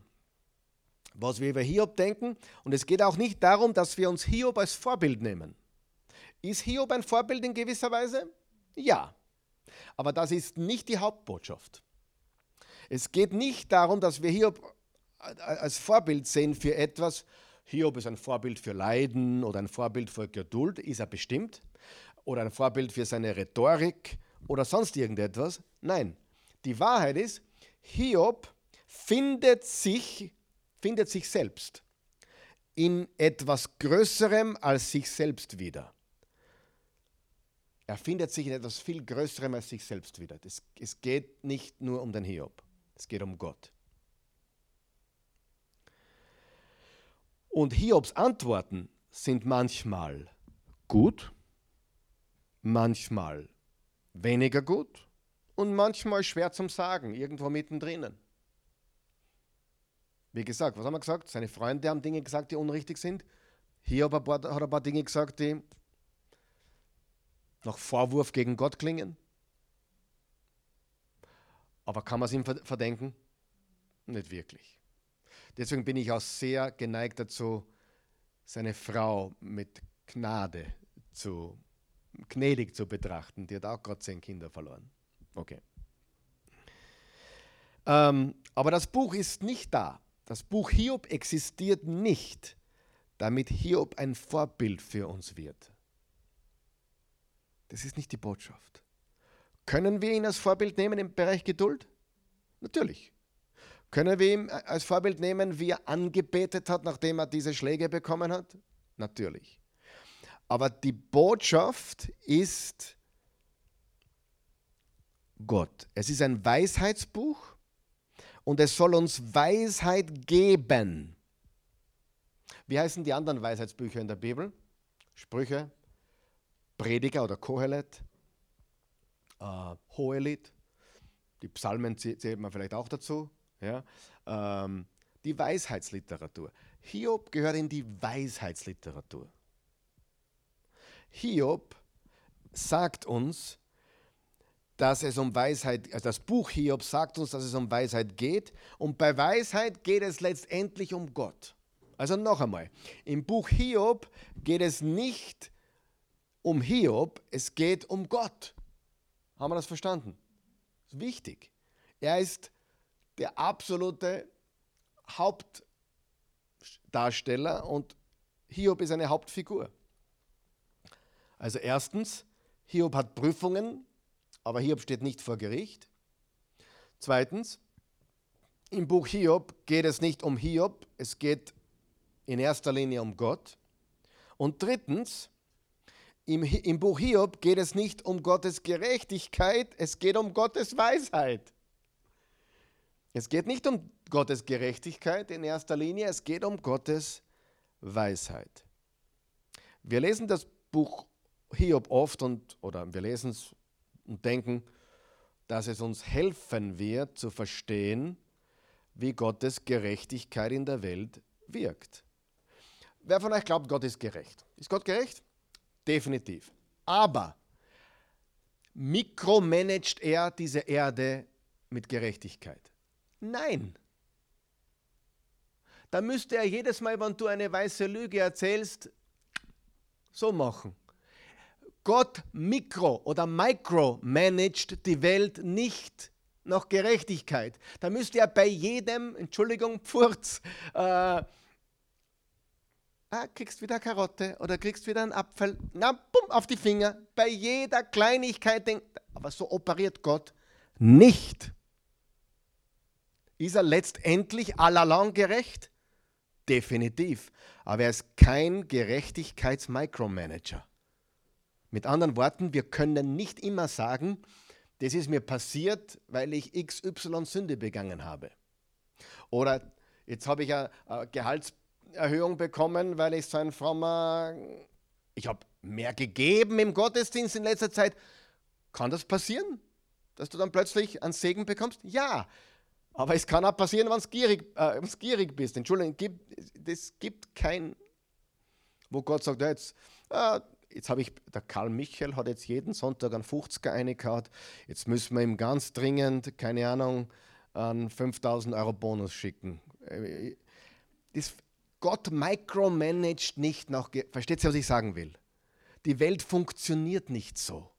was wir über Hiob denken und es geht auch nicht darum, dass wir uns Hiob als Vorbild nehmen. Ist Hiob ein Vorbild in gewisser Weise? Ja. Aber das ist nicht die Hauptbotschaft. Es geht nicht darum, dass wir Hiob als Vorbild sehen für etwas. Hiob ist ein Vorbild für Leiden oder ein Vorbild für Geduld, ist er bestimmt oder ein Vorbild für seine Rhetorik oder sonst irgendetwas. Nein, die Wahrheit ist, Hiob findet sich, findet sich selbst in etwas Größerem als sich selbst wieder. Er findet sich in etwas viel Größerem als sich selbst wieder. Das, es geht nicht nur um den Hiob, es geht um Gott. Und Hiobs Antworten sind manchmal gut manchmal weniger gut und manchmal schwer zum Sagen, irgendwo mittendrin. Wie gesagt, was haben wir gesagt? Seine Freunde haben Dinge gesagt, die unrichtig sind. Hier hat ein paar Dinge gesagt, die nach Vorwurf gegen Gott klingen. Aber kann man es ihm verdenken? Nicht wirklich. Deswegen bin ich auch sehr geneigt dazu, seine Frau mit Gnade zu, gnädig zu betrachten. Die hat auch gerade zehn Kinder verloren. Okay. Ähm, aber das Buch ist nicht da. Das Buch Hiob existiert nicht, damit Hiob ein Vorbild für uns wird. Das ist nicht die Botschaft. Können wir ihn als Vorbild nehmen im Bereich Geduld? Natürlich. Können wir ihn als Vorbild nehmen, wie er angebetet hat, nachdem er diese Schläge bekommen hat? Natürlich. Aber die Botschaft ist Gott. Es ist ein Weisheitsbuch und es soll uns Weisheit geben. Wie heißen die anderen Weisheitsbücher in der Bibel? Sprüche, Prediger oder Kohelet, äh, Hohelied, die Psalmen zählt man vielleicht auch dazu. Ja? Ähm, die Weisheitsliteratur. Hiob gehört in die Weisheitsliteratur. Hiob sagt uns, dass es um Weisheit, also das Buch Hiob sagt uns, dass es um Weisheit geht. Und bei Weisheit geht es letztendlich um Gott. Also noch einmal, im Buch Hiob geht es nicht um Hiob, es geht um Gott. Haben wir das verstanden? Das ist wichtig. Er ist der absolute Hauptdarsteller und Hiob ist eine Hauptfigur. Also erstens, Hiob hat Prüfungen, aber Hiob steht nicht vor Gericht. Zweitens, im Buch Hiob geht es nicht um Hiob, es geht in erster Linie um Gott. Und drittens, im, im Buch Hiob geht es nicht um Gottes Gerechtigkeit, es geht um Gottes Weisheit. Es geht nicht um Gottes Gerechtigkeit in erster Linie, es geht um Gottes Weisheit. Wir lesen das Buch Hiob oft und oder wir lesen es und denken, dass es uns helfen wird zu verstehen, wie Gottes Gerechtigkeit in der Welt wirkt. Wer von euch glaubt, Gott ist gerecht? Ist Gott gerecht? Definitiv. Aber mikromanagt er diese Erde mit Gerechtigkeit? Nein. Da müsste er jedes Mal, wenn du eine weiße Lüge erzählst, so machen. Gott mikro oder micro managt die Welt nicht nach Gerechtigkeit. Da müsste er bei jedem, Entschuldigung, Pfurz, äh, ah, kriegst wieder eine Karotte oder kriegst wieder einen Apfel, na, bumm, auf die Finger. Bei jeder Kleinigkeit denkt, aber so operiert Gott nicht. Ist er letztendlich allalong gerecht? Definitiv. Aber er ist kein Gerechtigkeits-Micromanager. Mit anderen Worten, wir können nicht immer sagen, das ist mir passiert, weil ich XY Sünde begangen habe. Oder jetzt habe ich eine Gehaltserhöhung bekommen, weil ich so ein frommer, ich habe mehr gegeben im Gottesdienst in letzter Zeit. Kann das passieren, dass du dann plötzlich einen Segen bekommst? Ja, aber es kann auch passieren, wenn du gierig, äh, gierig bist. Entschuldigung, es gibt kein, wo Gott sagt, ja, jetzt, äh, jetzt habe ich, der Karl Michael hat jetzt jeden Sonntag einen 50er eingehauen, jetzt müssen wir ihm ganz dringend, keine Ahnung, einen 5000 Euro Bonus schicken. Äh, das, Gott micromanagt nicht nach, versteht ihr, was ich sagen will? Die Welt funktioniert nicht so.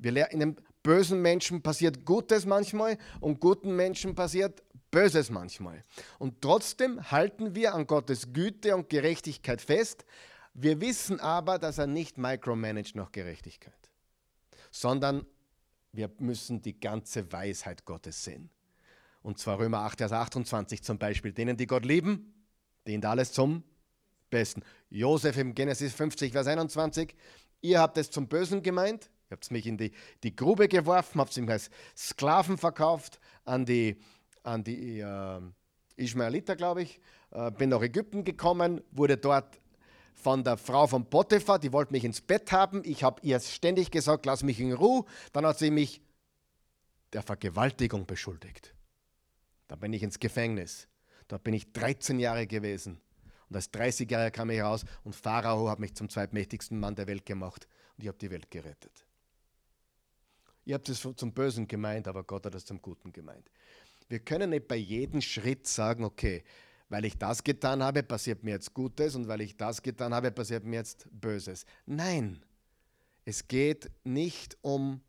Wir, in einem bösen Menschen passiert Gutes manchmal und guten Menschen passiert Böses manchmal. Und trotzdem halten wir an Gottes Güte und Gerechtigkeit fest, wir wissen aber, dass er nicht micromanagt nach Gerechtigkeit, sondern wir müssen die ganze Weisheit Gottes sehen. Und zwar Römer 8, Vers 28 zum Beispiel. Denen, die Gott lieben, dient alles zum Besten. Josef im Genesis 50, Vers 21. Ihr habt es zum Bösen gemeint. Ihr habt mich in die, die Grube geworfen, habt mich als Sklaven verkauft an die, an die äh, Ishmaeliter, glaube ich. Äh, bin nach Ägypten gekommen, wurde dort von der Frau von Potiphar, die wollte mich ins Bett haben. Ich habe ihr ständig gesagt, lass mich in Ruhe. Dann hat sie mich der Vergewaltigung beschuldigt. Da bin ich ins Gefängnis. Dort bin ich 13 Jahre gewesen. Und als 30-Jähriger kam ich raus und Pharao hat mich zum zweitmächtigsten Mann der Welt gemacht und ich habe die Welt gerettet. Ihr habt es zum Bösen gemeint, aber Gott hat es zum Guten gemeint. Wir können nicht bei jedem Schritt sagen, okay, weil ich das getan habe, passiert mir jetzt Gutes und weil ich das getan habe, passiert mir jetzt Böses. Nein, es geht nicht um,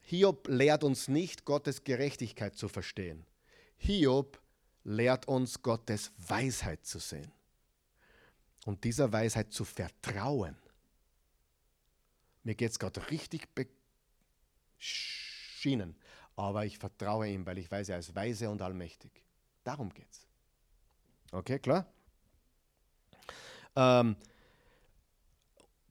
Hiob lehrt uns nicht, Gottes Gerechtigkeit zu verstehen. Hiob lehrt uns, Gottes Weisheit zu sehen und dieser Weisheit zu vertrauen. Mir geht es gerade richtig beschienen, aber ich vertraue ihm, weil ich weiß, er ist weise und allmächtig. Darum geht es. Okay, klar? Ähm,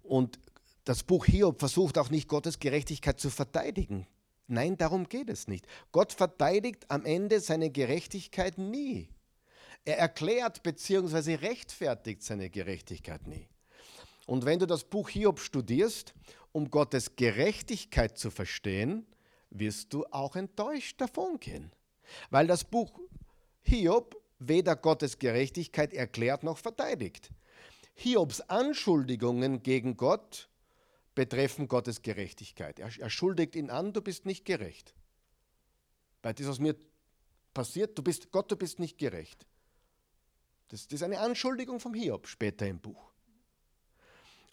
und das Buch Hiob versucht auch nicht Gottes Gerechtigkeit zu verteidigen. Nein, darum geht es nicht. Gott verteidigt am Ende seine Gerechtigkeit nie. Er erklärt bzw. rechtfertigt seine Gerechtigkeit nie. Und wenn du das Buch Hiob studierst, um Gottes Gerechtigkeit zu verstehen, wirst du auch enttäuscht davongehen. Weil das Buch Hiob weder Gottes Gerechtigkeit erklärt noch verteidigt. Hiobs Anschuldigungen gegen Gott betreffen Gottes Gerechtigkeit. Er, er schuldigt ihn an, du bist nicht gerecht. Bei dem, was mir passiert, du bist, Gott, du bist nicht gerecht. Das, das ist eine Anschuldigung vom Hiob später im Buch.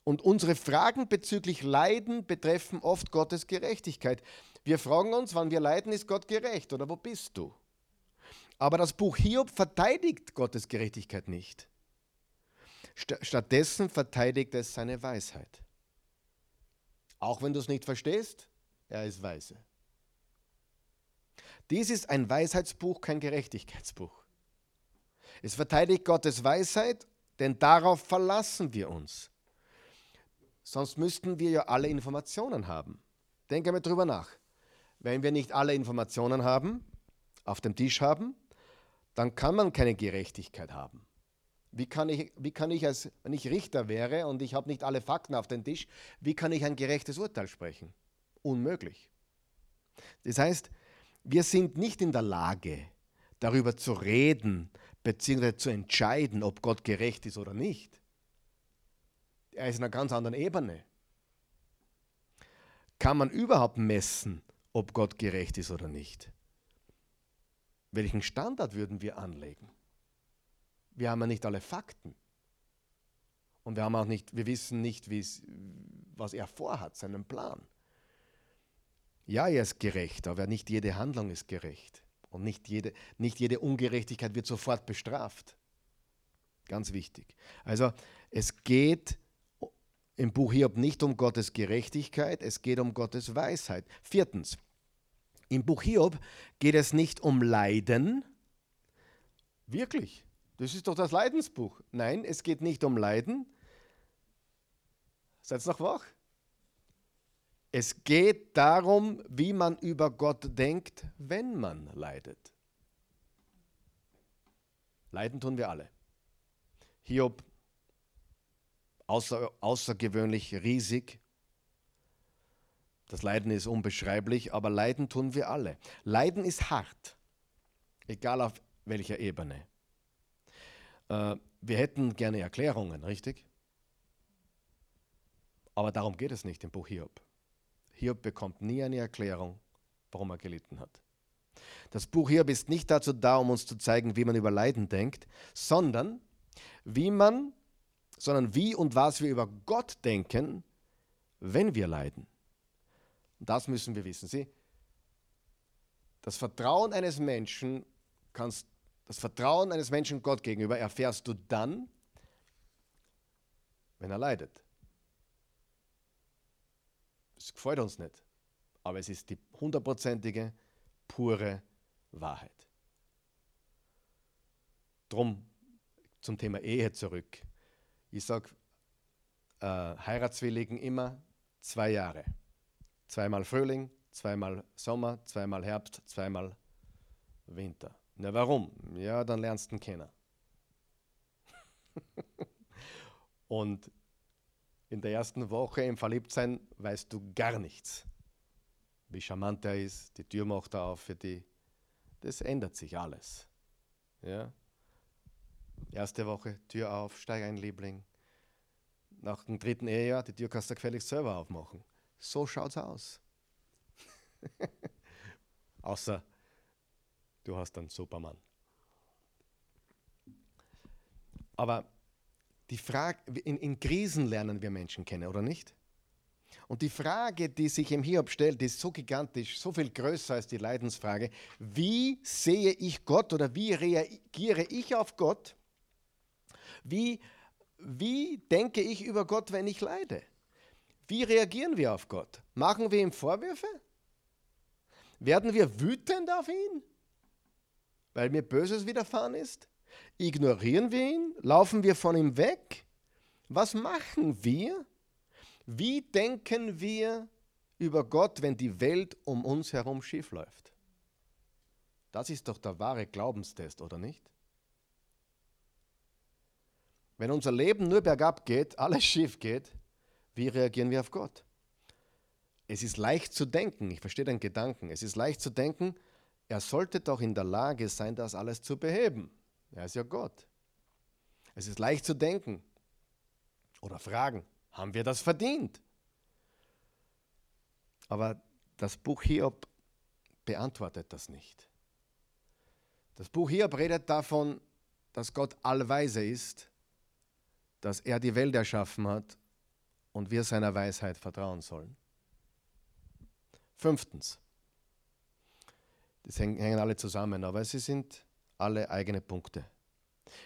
Und unsere Fragen bezüglich Leiden betreffen oft Gottes Gerechtigkeit. Wir fragen uns, wann wir leiden, ist Gott gerecht oder wo bist du? Aber das Buch Hiob verteidigt Gottes Gerechtigkeit nicht. Stattdessen verteidigt es seine Weisheit. Auch wenn du es nicht verstehst, er ist weise. Dies ist ein Weisheitsbuch, kein Gerechtigkeitsbuch. Es verteidigt Gottes Weisheit, denn darauf verlassen wir uns. Sonst müssten wir ja alle Informationen haben. Denke einmal drüber nach. Wenn wir nicht alle Informationen haben, auf dem Tisch haben, dann kann man keine Gerechtigkeit haben. Wie kann ich, wie kann ich als, wenn ich Richter wäre und ich habe nicht alle Fakten auf dem Tisch, wie kann ich ein gerechtes Urteil sprechen? Unmöglich. Das heißt, wir sind nicht in der Lage, darüber zu reden, beziehungsweise zu entscheiden, ob Gott gerecht ist oder nicht. Er ist in einer ganz anderen Ebene. Kann man überhaupt messen, ob Gott gerecht ist oder nicht? Welchen Standard würden wir anlegen? Wir haben ja nicht alle Fakten. Und wir haben auch nicht, wir wissen nicht, was er vorhat, seinen Plan. Ja, er ist gerecht, aber nicht jede Handlung ist gerecht. Und nicht jede, nicht jede Ungerechtigkeit wird sofort bestraft. Ganz wichtig. Also es geht im Buch Hiob nicht um Gottes Gerechtigkeit, es geht um Gottes Weisheit. Viertens, im Buch Hiob geht es nicht um Leiden. Wirklich, das ist doch das Leidensbuch. Nein, es geht nicht um Leiden. Seid noch wach? Es geht darum, wie man über Gott denkt, wenn man leidet. Leiden tun wir alle. Hiob, außer, außergewöhnlich riesig, das Leiden ist unbeschreiblich, aber Leiden tun wir alle. Leiden ist hart, egal auf welcher Ebene. Äh, wir hätten gerne Erklärungen, richtig? Aber darum geht es nicht im Buch Hiob. Hiob bekommt nie eine Erklärung, warum er gelitten hat. Das Buch Hiob ist nicht dazu da, um uns zu zeigen, wie man über Leiden denkt, sondern wie man, sondern wie und was wir über Gott denken, wenn wir leiden. Das müssen wir wissen. Sie, das Vertrauen eines Menschen kannst, das Vertrauen eines Menschen Gott gegenüber erfährst du dann, wenn er leidet. Es gefällt uns nicht, aber es ist die hundertprozentige, pure Wahrheit. Drum zum Thema Ehe zurück. Ich sage äh, Heiratswilligen immer zwei Jahre. Zweimal Frühling, zweimal Sommer, zweimal Herbst, zweimal Winter. Na warum? Ja, dann lernst du ihn kennen. *laughs* Und in der ersten Woche im Verliebtsein weißt du gar nichts. wie charmant er ist, die Tür macht er auf für die. Das ändert sich alles. Ja? Erste Woche, Tür auf, steig ein, Liebling. Nach dem dritten Ehejahr, die Tür kannst du gefälligst selber aufmachen. So schaut's aus. *laughs* Außer du hast einen Supermann. Aber die Frage, in, in Krisen lernen wir Menschen kennen, oder nicht? Und die Frage, die sich im Hiob stellt, ist so gigantisch, so viel größer als die Leidensfrage. Wie sehe ich Gott oder wie reagiere ich auf Gott? Wie, wie denke ich über Gott, wenn ich leide? Wie reagieren wir auf Gott? Machen wir ihm Vorwürfe? Werden wir wütend auf ihn, weil mir Böses widerfahren ist? Ignorieren wir ihn? Laufen wir von ihm weg? Was machen wir? Wie denken wir über Gott, wenn die Welt um uns herum schief läuft? Das ist doch der wahre Glaubenstest, oder nicht? Wenn unser Leben nur bergab geht, alles schief geht, wie reagieren wir auf Gott? Es ist leicht zu denken, ich verstehe den Gedanken, es ist leicht zu denken, er sollte doch in der Lage sein, das alles zu beheben. Er ist ja Gott. Es ist leicht zu denken oder fragen, haben wir das verdient? Aber das Buch Hiob beantwortet das nicht. Das Buch Hiob redet davon, dass Gott allweise ist, dass er die Welt erschaffen hat und wir seiner Weisheit vertrauen sollen. Fünftens, das hängen alle zusammen, aber sie sind alle eigene Punkte.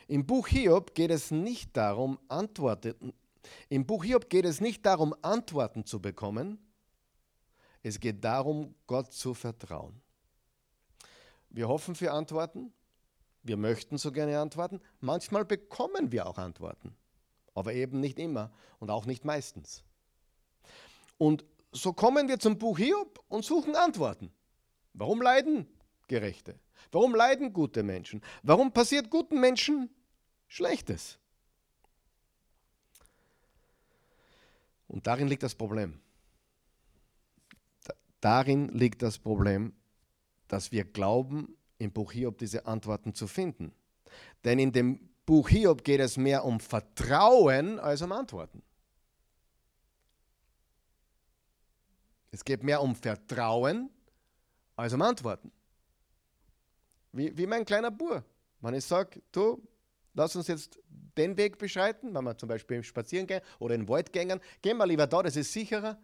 Im Buch Hiob geht es nicht darum, Antworten, im Buch Hiob geht es nicht darum, Antworten zu bekommen. Es geht darum, Gott zu vertrauen. Wir hoffen für Antworten. Wir möchten so gerne Antworten. Manchmal bekommen wir auch Antworten. Aber eben nicht immer und auch nicht meistens. Und so kommen wir zum Buch Hiob und suchen Antworten. Warum leiden Gerechte? Warum leiden gute Menschen? Warum passiert guten Menschen Schlechtes? Und darin liegt das Problem. Darin liegt das Problem, dass wir glauben, im Buch Hiob diese Antworten zu finden. Denn in dem Buch Hiob geht es mehr um Vertrauen als um Antworten. Es geht mehr um Vertrauen als um Antworten. Wie, wie mein kleiner Bur. Wenn ich sage, du, lass uns jetzt den Weg beschreiten, wenn wir zum Beispiel spazieren gehen oder in den Wald gehen, gehen wir lieber da, das ist sicherer.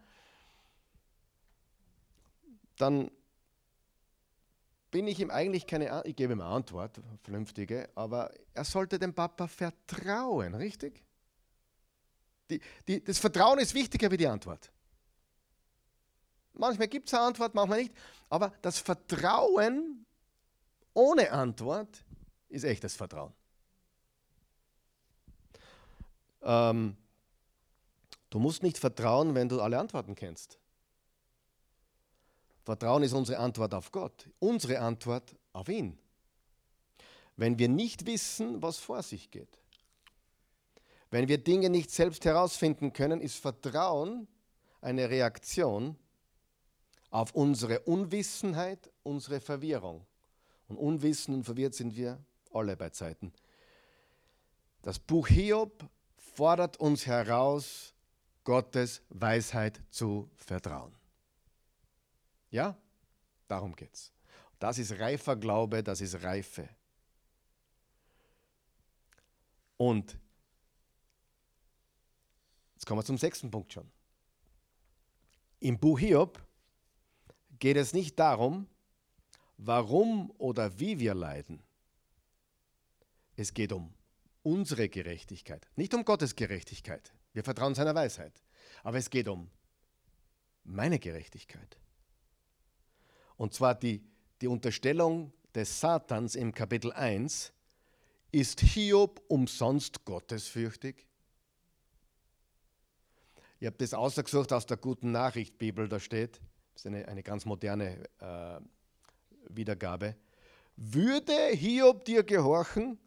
Dann bin ich ihm eigentlich keine, ich gebe ihm eine Antwort, vernünftige, aber er sollte dem Papa vertrauen, richtig? Die, die, das Vertrauen ist wichtiger wie die Antwort. Manchmal gibt es eine Antwort, manchmal nicht, aber das Vertrauen ohne Antwort ist echtes Vertrauen. Ähm, du musst nicht vertrauen, wenn du alle Antworten kennst. Vertrauen ist unsere Antwort auf Gott, unsere Antwort auf ihn. Wenn wir nicht wissen, was vor sich geht, wenn wir Dinge nicht selbst herausfinden können, ist Vertrauen eine Reaktion auf unsere Unwissenheit, unsere Verwirrung. Und unwissen und verwirrt sind wir alle bei Zeiten. Das Buch Hiob fordert uns heraus, Gottes Weisheit zu vertrauen. Ja, darum geht's. Das ist reifer Glaube, das ist Reife. Und jetzt kommen wir zum sechsten Punkt schon. Im Buch Hiob geht es nicht darum, warum oder wie wir leiden. Es geht um unsere Gerechtigkeit, nicht um Gottes Gerechtigkeit. Wir vertrauen seiner Weisheit. Aber es geht um meine Gerechtigkeit. Und zwar die, die Unterstellung des Satans im Kapitel 1, ist Hiob umsonst gottesfürchtig? Ich habe das ausgesucht aus der Guten Nachricht Bibel, da steht, das ist eine, eine ganz moderne äh, Wiedergabe. Würde Hiob dir gehorchen,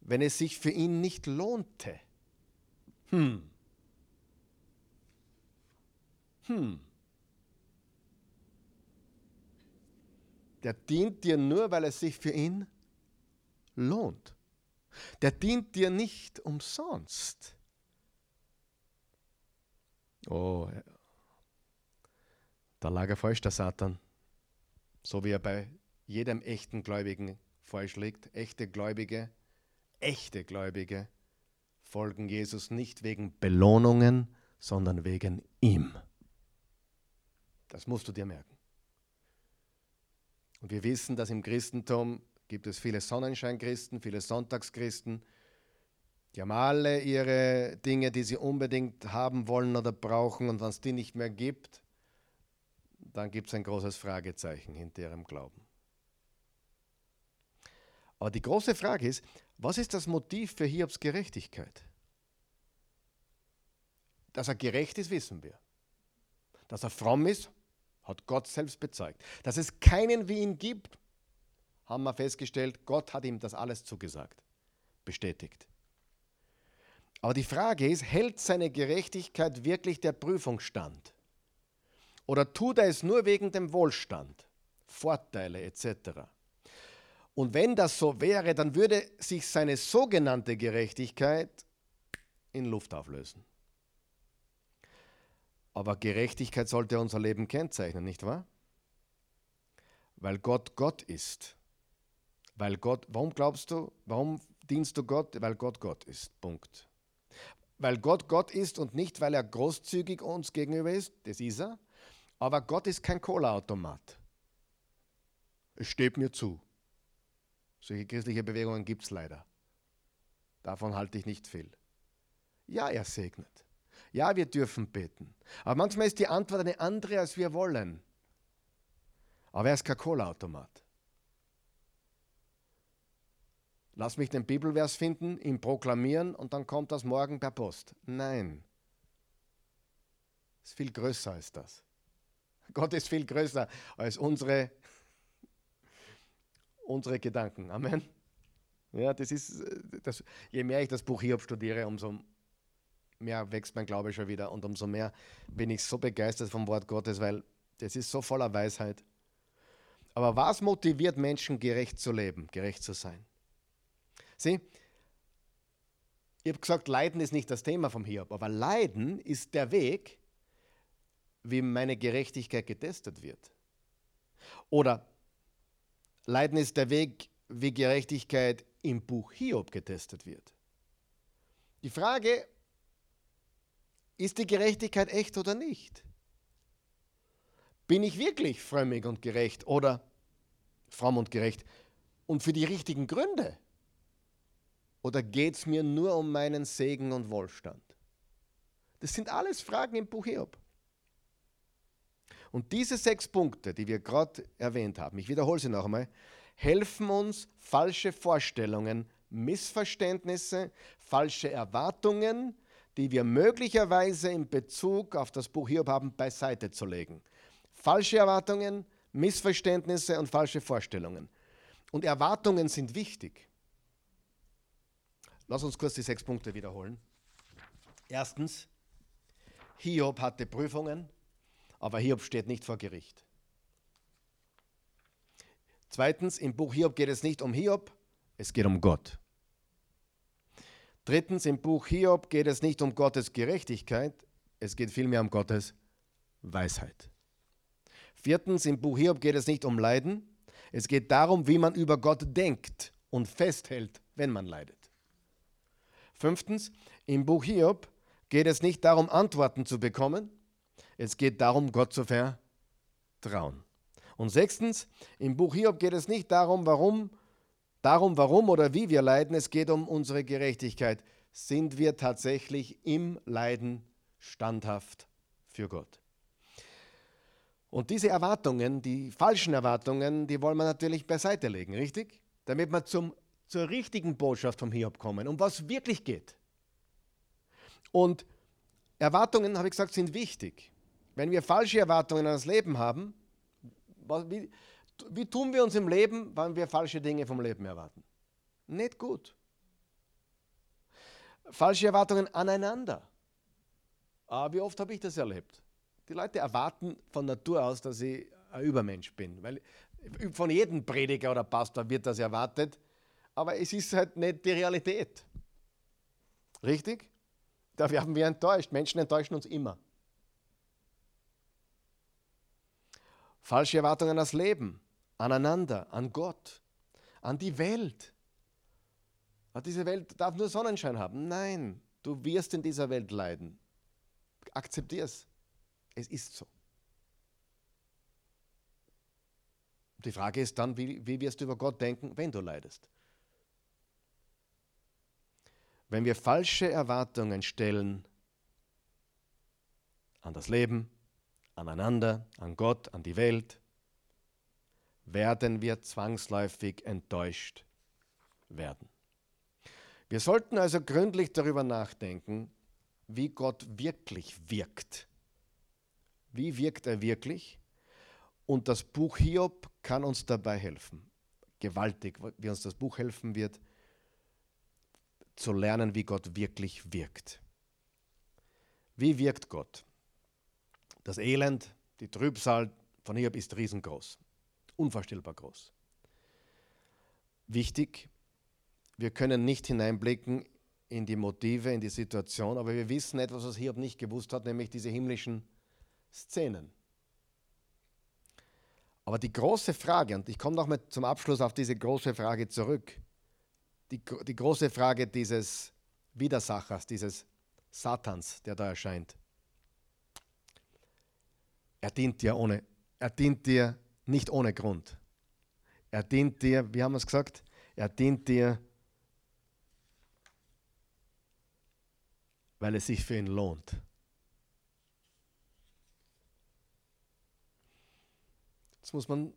wenn es sich für ihn nicht lohnte? Hm. Hm. Der dient dir nur, weil es sich für ihn lohnt. Der dient dir nicht umsonst. Oh, da lag er falsch, der Satan. So wie er bei jedem echten Gläubigen falsch liegt. Echte Gläubige, echte Gläubige folgen Jesus nicht wegen Belohnungen, sondern wegen ihm. Das musst du dir merken. Und wir wissen, dass im Christentum gibt es viele Sonnenscheinchristen, viele Sonntagschristen. Die haben alle ihre Dinge, die sie unbedingt haben wollen oder brauchen. Und wenn es die nicht mehr gibt, dann gibt es ein großes Fragezeichen hinter ihrem Glauben. Aber die große Frage ist, was ist das Motiv für Hiobs Gerechtigkeit? Dass er gerecht ist, wissen wir. Dass er fromm ist, hat Gott selbst bezeugt. Dass es keinen wie ihn gibt, haben wir festgestellt, Gott hat ihm das alles zugesagt, bestätigt. Aber die Frage ist, hält seine Gerechtigkeit wirklich der Prüfung stand? Oder tut er es nur wegen dem Wohlstand, Vorteile etc.? Und wenn das so wäre, dann würde sich seine sogenannte Gerechtigkeit in Luft auflösen. Aber Gerechtigkeit sollte unser Leben kennzeichnen, nicht wahr? Weil Gott Gott ist. Weil Gott, warum glaubst du, warum dienst du Gott? Weil Gott Gott ist. Punkt. Weil Gott Gott ist und nicht, weil er großzügig uns gegenüber ist, das ist er. Aber Gott ist kein Cola-Automat. Es steht mir zu. Solche christliche Bewegungen gibt es leider. Davon halte ich nicht viel. Ja, er segnet. Ja, wir dürfen beten. Aber manchmal ist die Antwort eine andere, als wir wollen. Aber er ist kein Cola-Automat. Lass mich den Bibelvers finden, ihn proklamieren und dann kommt das morgen per Post. Nein. Ist viel größer als das. Gott ist viel größer als unsere, unsere Gedanken. Amen. Ja, das ist, das, je mehr ich das Buch Hiob studiere, umso mehr wächst mein Glaube schon wieder und umso mehr bin ich so begeistert vom Wort Gottes, weil das ist so voller Weisheit. Aber was motiviert Menschen, gerecht zu leben, gerecht zu sein? Sieh, ich habe gesagt, Leiden ist nicht das Thema vom Hiob, aber Leiden ist der Weg, wie meine Gerechtigkeit getestet wird. Oder Leiden ist der Weg, wie Gerechtigkeit im Buch Hiob getestet wird. Die Frage, ist die Gerechtigkeit echt oder nicht? Bin ich wirklich frömmig und gerecht oder fromm und gerecht und für die richtigen Gründe? Oder geht es mir nur um meinen Segen und Wohlstand? Das sind alles Fragen im Buch Hiob. Und diese sechs Punkte, die wir gerade erwähnt haben, ich wiederhole sie noch einmal, helfen uns, falsche Vorstellungen, Missverständnisse, falsche Erwartungen, die wir möglicherweise in Bezug auf das Buch Hiob haben, beiseite zu legen. Falsche Erwartungen, Missverständnisse und falsche Vorstellungen. Und Erwartungen sind wichtig. Lass uns kurz die sechs Punkte wiederholen. Erstens, Hiob hatte Prüfungen, aber Hiob steht nicht vor Gericht. Zweitens, im Buch Hiob geht es nicht um Hiob, es geht um Gott. Drittens, im Buch Hiob geht es nicht um Gottes Gerechtigkeit, es geht vielmehr um Gottes Weisheit. Viertens, im Buch Hiob geht es nicht um Leiden, es geht darum, wie man über Gott denkt und festhält, wenn man leidet. Fünftens, im Buch Hiob geht es nicht darum, Antworten zu bekommen, es geht darum, Gott zu vertrauen. Und sechstens, im Buch Hiob geht es nicht darum, warum, darum, warum oder wie wir leiden, es geht um unsere Gerechtigkeit. Sind wir tatsächlich im Leiden standhaft für Gott? Und diese Erwartungen, die falschen Erwartungen, die wollen wir natürlich beiseite legen, richtig? Damit wir zum, zur richtigen Botschaft vom Hiob kommen, um was wirklich geht. Und Erwartungen, habe ich gesagt, sind wichtig. Wenn wir falsche Erwartungen an das Leben haben, wie, wie tun wir uns im Leben, wenn wir falsche Dinge vom Leben erwarten? Nicht gut. Falsche Erwartungen aneinander. Aber wie oft habe ich das erlebt? Die Leute erwarten von Natur aus, dass ich ein Übermensch bin. Weil Von jedem Prediger oder Pastor wird das erwartet, aber es ist halt nicht die Realität. Richtig? Da werden wir enttäuscht. Menschen enttäuschen uns immer. Falsche Erwartungen an das Leben, aneinander, an Gott, an die Welt. Diese Welt darf nur Sonnenschein haben. Nein, du wirst in dieser Welt leiden. Akzeptier es. Es ist so. Die Frage ist dann, wie, wie wirst du über Gott denken, wenn du leidest? Wenn wir falsche Erwartungen stellen an das Leben, aneinander, an Gott, an die Welt, werden wir zwangsläufig enttäuscht werden. Wir sollten also gründlich darüber nachdenken, wie Gott wirklich wirkt. Wie wirkt er wirklich? Und das Buch Hiob kann uns dabei helfen. Gewaltig, wie uns das Buch helfen wird, zu lernen, wie Gott wirklich wirkt. Wie wirkt Gott? Das Elend, die Trübsal von Hiob ist riesengroß, unvorstellbar groß. Wichtig, wir können nicht hineinblicken in die Motive, in die Situation, aber wir wissen etwas, was Hiob nicht gewusst hat, nämlich diese himmlischen Szenen. Aber die große Frage, und ich komme noch mal zum Abschluss auf diese große Frage zurück, die, die große Frage dieses Widersachers, dieses Satans, der da erscheint. Er dient dir ohne, er dient dir nicht ohne Grund. Er dient dir, wie haben wir es gesagt? Er dient dir, weil es sich für ihn lohnt. Das muss man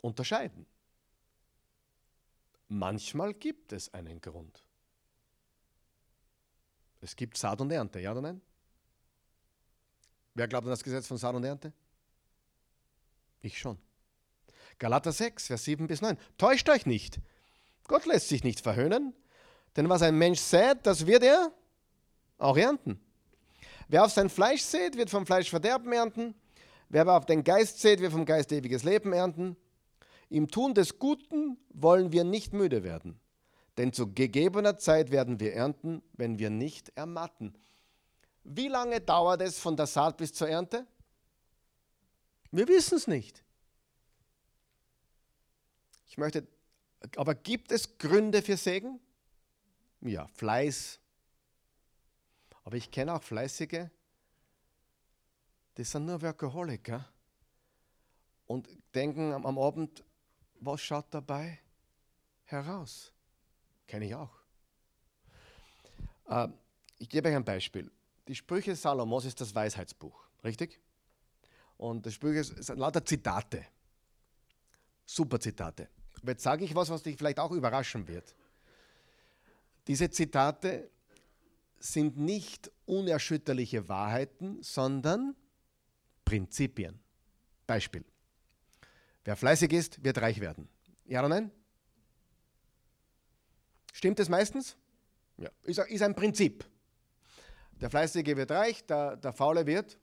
unterscheiden. Manchmal gibt es einen Grund. Es gibt Saat und Ernte, ja oder nein? Wer glaubt an das Gesetz von Saat und Ernte? Ich schon. Galater 6, Vers 7 bis 9. Täuscht euch nicht. Gott lässt sich nicht verhöhnen, denn was ein Mensch sät, das wird er auch ernten. Wer auf sein Fleisch sät, wird vom Fleisch Verderben ernten. Wer aber auf den Geist sät, wird vom Geist ewiges Leben ernten. Im Tun des Guten wollen wir nicht müde werden, denn zu gegebener Zeit werden wir ernten, wenn wir nicht ermatten. Wie lange dauert es von der Saat bis zur Ernte? Wir wissen es nicht. Ich möchte, aber gibt es Gründe für Segen? Ja, Fleiß. Aber ich kenne auch Fleißige, die sind nur Workaholiker und denken am Abend, was schaut dabei heraus? Kenne ich auch. Äh, ich gebe euch ein Beispiel. Die Sprüche Salomos ist das Weisheitsbuch, richtig? Und die Sprüche sind lauter Zitate. Super Zitate. Jetzt sage ich was, was dich vielleicht auch überraschen wird. Diese Zitate sind nicht unerschütterliche Wahrheiten, sondern Prinzipien. Beispiel. Wer fleißig ist, wird reich werden. Ja oder nein? Stimmt es meistens? Ja. Ist, ist ein Prinzip. Der Fleißige wird reich, der, der Faule wird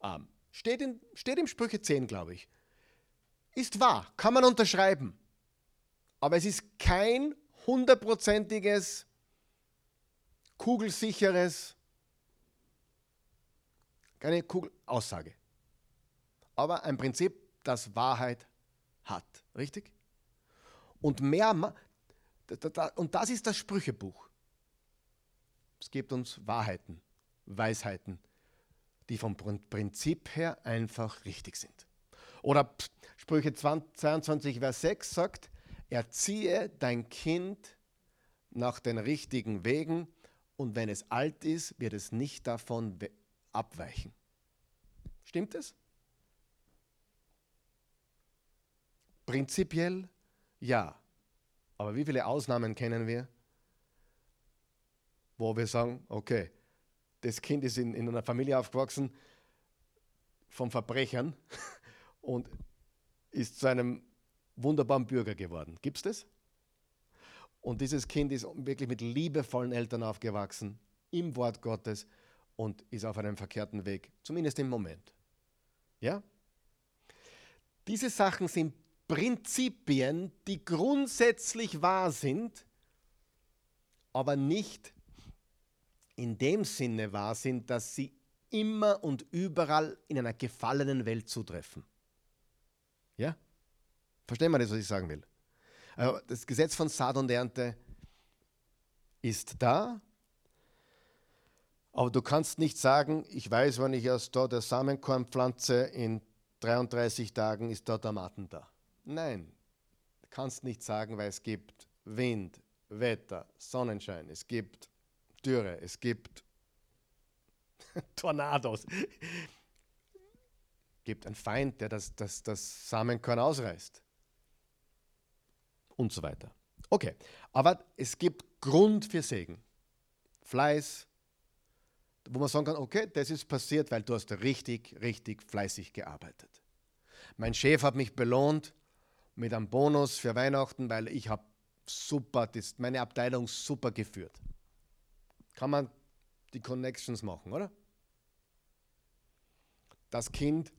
arm. Steht, in, steht im Sprüche 10, glaube ich. Ist wahr, kann man unterschreiben. Aber es ist kein hundertprozentiges, kugelsicheres, keine Kugel Aussage. Aber ein Prinzip, das Wahrheit hat. Richtig? Und mehr, und das ist das Sprüchebuch. Es gibt uns Wahrheiten, Weisheiten, die vom Prinzip her einfach richtig sind. Oder Sprüche 22, Vers 6 sagt, erziehe dein Kind nach den richtigen Wegen und wenn es alt ist, wird es nicht davon abweichen. Stimmt es? Prinzipiell ja. Aber wie viele Ausnahmen kennen wir, wo wir sagen, okay, das Kind ist in, in einer Familie aufgewachsen von Verbrechern *laughs* und ist zu einem wunderbaren Bürger geworden. Gibt es das? Und dieses Kind ist wirklich mit liebevollen Eltern aufgewachsen, im Wort Gottes und ist auf einem verkehrten Weg, zumindest im Moment. Ja? Diese Sachen sind Prinzipien, die grundsätzlich wahr sind, aber nicht in dem Sinne wahr sind, dass sie immer und überall in einer gefallenen Welt zutreffen. Ja? Verstehen wir das, was ich sagen will? Also das Gesetz von Saat und Ernte ist da, aber du kannst nicht sagen, ich weiß, wenn ich aus da der Samenkorn pflanze, in 33 Tagen ist da Tomaten da. Nein, du kannst nicht sagen, weil es gibt Wind, Wetter, Sonnenschein, es gibt Dürre, es gibt *laughs* Tornados. Es gibt einen Feind, der das, das, das Samenkorn ausreißt. Und so weiter. Okay, aber es gibt Grund für Segen. Fleiß, wo man sagen kann, okay, das ist passiert, weil du hast richtig, richtig fleißig gearbeitet. Mein Chef hat mich belohnt mit einem Bonus für Weihnachten, weil ich habe super, das, meine Abteilung super geführt. Kann man die Connections machen, oder? Das Kind,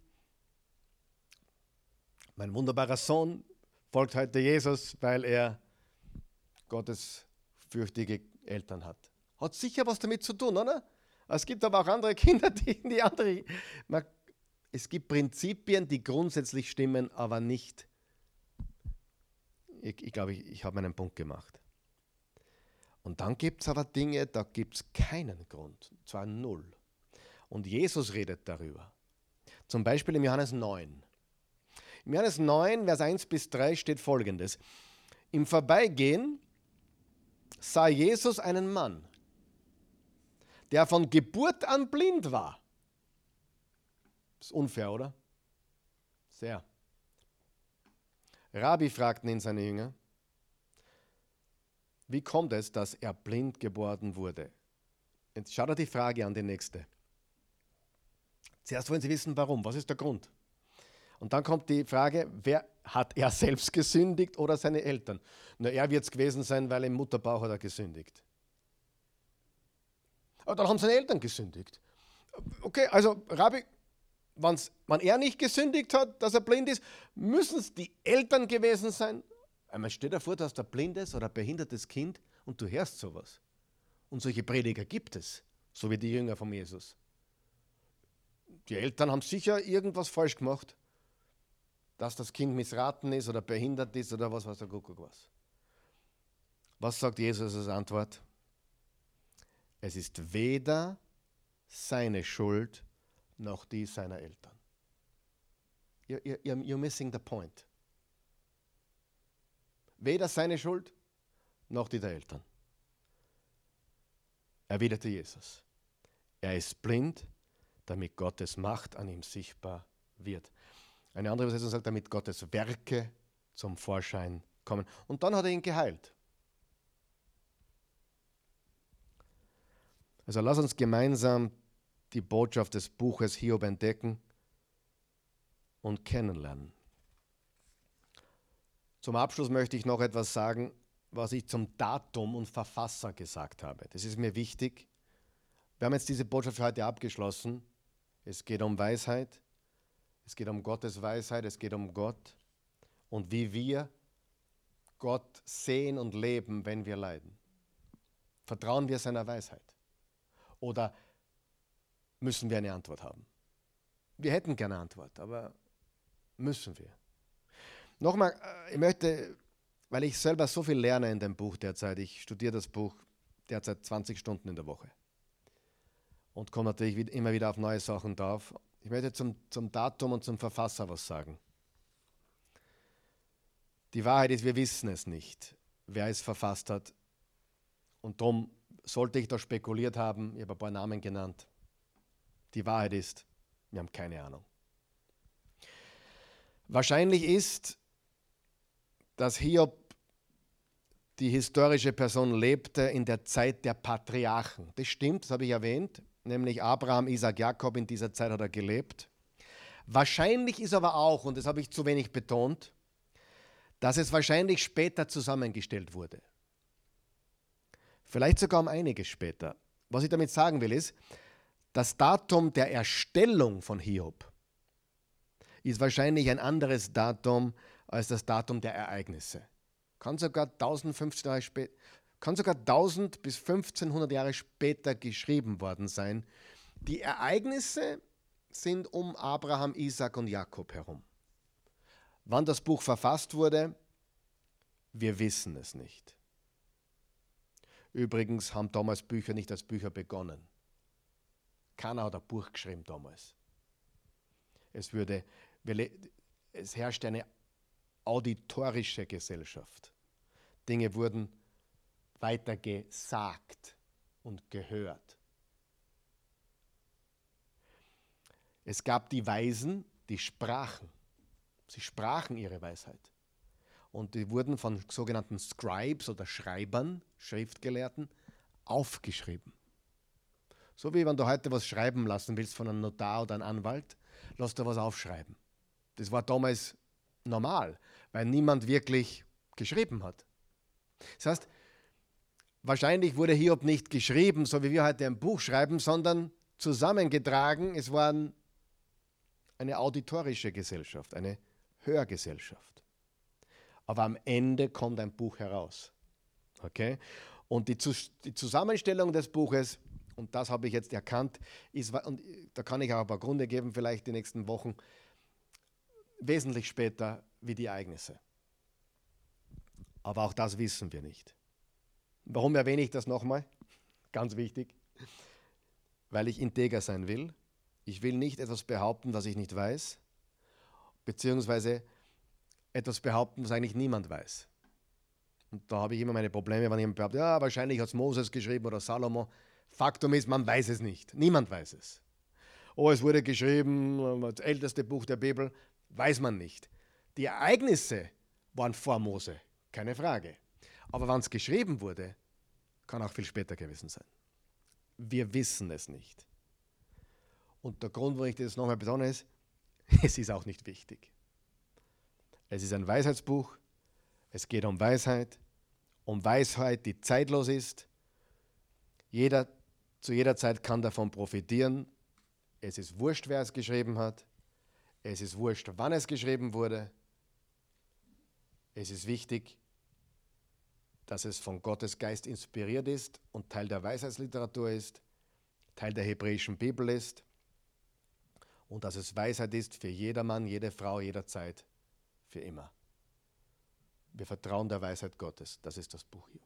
mein wunderbarer Sohn, folgt heute Jesus, weil er Gottes fürchtige Eltern hat. Hat sicher was damit zu tun, oder? Es gibt aber auch andere *laughs* Kinder, die die andere. Es gibt Prinzipien, die grundsätzlich stimmen, aber nicht. Ich, ich glaube, ich, ich habe meinen Punkt gemacht. Und dann gibt es aber Dinge, da gibt es keinen Grund, zwar null. Und Jesus redet darüber. Zum Beispiel im Johannes 9. Im Johannes 9, Vers 1 bis 3 steht folgendes. Im Vorbeigehen sah Jesus einen Mann, der von Geburt an blind war. Ist unfair, oder? Sehr. Rabbi fragten ihn seine Jünger, wie kommt es, dass er blind geworden wurde? Jetzt schaut er die Frage an, die nächste. Zuerst wollen sie wissen, warum. Was ist der Grund? Und dann kommt die Frage, wer hat er selbst gesündigt oder seine Eltern? Na, er wird es gewesen sein, weil im Mutterbauch hat er gesündigt. Aber dann haben seine Eltern gesündigt. Okay, also Rabbi, wenn er nicht gesündigt hat, dass er blind ist, müssen es die Eltern gewesen sein? Einmal stell dir vor, dass ein blindes oder behindertes Kind und du hörst sowas. Und solche Prediger gibt es, so wie die Jünger von Jesus. Die Eltern haben sicher irgendwas falsch gemacht, dass das Kind missraten ist oder behindert ist oder was weiß der Kuckuck was. Was sagt Jesus als Antwort? Es ist weder seine Schuld noch die seiner Eltern. You're, you're, you're missing the point. Weder seine Schuld noch die der Eltern. Erwiderte Jesus. Er ist blind, damit Gottes Macht an ihm sichtbar wird. Eine andere Übersetzung sagt, damit Gottes Werke zum Vorschein kommen. Und dann hat er ihn geheilt. Also lass uns gemeinsam die Botschaft des Buches Hiob entdecken und kennenlernen. Zum Abschluss möchte ich noch etwas sagen, was ich zum Datum und Verfasser gesagt habe. Das ist mir wichtig. Wir haben jetzt diese Botschaft für heute abgeschlossen. Es geht um Weisheit, es geht um Gottes Weisheit, es geht um Gott und wie wir Gott sehen und leben, wenn wir leiden. Vertrauen wir seiner Weisheit? Oder müssen wir eine Antwort haben? Wir hätten gerne Antwort, aber müssen wir? Nochmal, äh, ich möchte, weil ich selber so viel lerne in dem Buch derzeit, ich studiere das Buch derzeit 20 Stunden in der Woche und komme natürlich immer wieder auf neue Sachen drauf. Ich möchte zum, zum Datum und zum Verfasser was sagen. Die Wahrheit ist, wir wissen es nicht, wer es verfasst hat. Und darum sollte ich da spekuliert haben, ich habe ein paar Namen genannt. Die Wahrheit ist, wir haben keine Ahnung. Wahrscheinlich ist, dass Hiob die historische Person lebte in der Zeit der Patriarchen. Das stimmt, das habe ich erwähnt, nämlich Abraham, Isaac, Jakob, in dieser Zeit hat er gelebt. Wahrscheinlich ist aber auch, und das habe ich zu wenig betont, dass es wahrscheinlich später zusammengestellt wurde. Vielleicht sogar um einiges später. Was ich damit sagen will, ist, das Datum der Erstellung von Hiob ist wahrscheinlich ein anderes Datum als das Datum der Ereignisse. Kann sogar 1015 Jahre später, kann sogar 1000 bis 1500 Jahre später geschrieben worden sein. Die Ereignisse sind um Abraham, Isaac und Jakob herum. Wann das Buch verfasst wurde, wir wissen es nicht. Übrigens haben damals Bücher nicht als Bücher begonnen. Keiner hat ein Buch geschrieben damals. Es, würde, es herrschte eine auditorische Gesellschaft. Dinge wurden weiter gesagt und gehört. Es gab die Weisen, die sprachen. Sie sprachen ihre Weisheit. Und die wurden von sogenannten Scribes oder Schreibern, Schriftgelehrten, aufgeschrieben. So wie wenn du heute was schreiben lassen willst von einem Notar oder einem Anwalt, lass dir was aufschreiben. Das war damals normal, weil niemand wirklich geschrieben hat. Das heißt, wahrscheinlich wurde Hiob nicht geschrieben, so wie wir heute ein Buch schreiben, sondern zusammengetragen. Es war eine auditorische Gesellschaft, eine Hörgesellschaft. Aber am Ende kommt ein Buch heraus. Okay? Und die, Zusammenstellung des Buches und das habe ich jetzt erkannt, ist, und da kann ich auch ein paar Gründe geben, vielleicht die nächsten Wochen, wesentlich später wie die Ereignisse. Aber auch das wissen wir nicht. Warum erwähne ich das nochmal? Ganz wichtig. Weil ich integer sein will. Ich will nicht etwas behaupten, was ich nicht weiß, beziehungsweise etwas behaupten, was eigentlich niemand weiß. Und da habe ich immer meine Probleme, wenn jemand behauptet, ja, wahrscheinlich hat es Moses geschrieben oder Salomo. Faktum ist, man weiß es nicht. Niemand weiß es. Oh, es wurde geschrieben, das älteste Buch der Bibel, weiß man nicht. Die Ereignisse waren vor Mose, keine Frage. Aber wann es geschrieben wurde, kann auch viel später gewesen sein. Wir wissen es nicht. Und der Grund, warum ich das nochmal betone, ist, *laughs* es ist auch nicht wichtig. Es ist ein Weisheitsbuch. Es geht um Weisheit, um Weisheit, die zeitlos ist. Jeder zu jeder Zeit kann davon profitieren. Es ist wurscht, wer es geschrieben hat. Es ist wurscht, wann es geschrieben wurde. Es ist wichtig, dass es von Gottes Geist inspiriert ist und Teil der Weisheitsliteratur ist, Teil der hebräischen Bibel ist und dass es Weisheit ist für jedermann, jede Frau, jederzeit, für immer. Wir vertrauen der Weisheit Gottes. Das ist das Buch hier.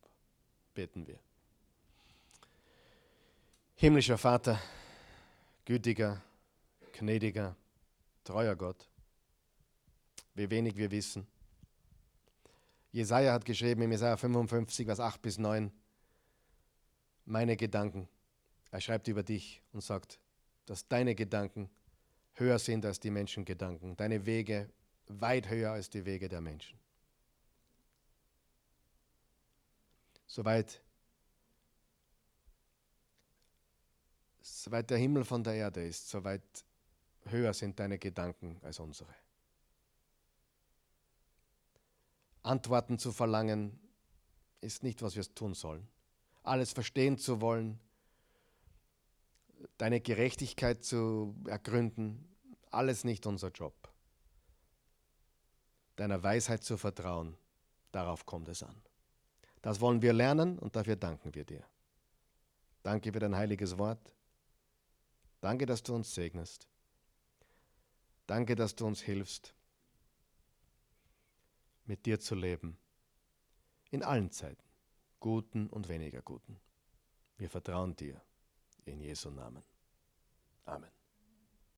Beten wir. Himmlischer Vater, gütiger, gnädiger, treuer Gott, wie wenig wir wissen. Jesaja hat geschrieben in Jesaja 55, Vers 8 bis 9, meine Gedanken. Er schreibt über dich und sagt, dass deine Gedanken höher sind als die Menschengedanken, deine Wege weit höher als die Wege der Menschen. Soweit Soweit der Himmel von der Erde ist, so weit höher sind deine Gedanken als unsere. Antworten zu verlangen ist nicht, was wir tun sollen. Alles verstehen zu wollen, deine Gerechtigkeit zu ergründen, alles nicht unser Job. Deiner Weisheit zu vertrauen, darauf kommt es an. Das wollen wir lernen und dafür danken wir dir. Danke für dein heiliges Wort. Danke, dass du uns segnest. Danke, dass du uns hilfst, mit dir zu leben. In allen Zeiten, guten und weniger guten. Wir vertrauen dir. In Jesu Namen. Amen.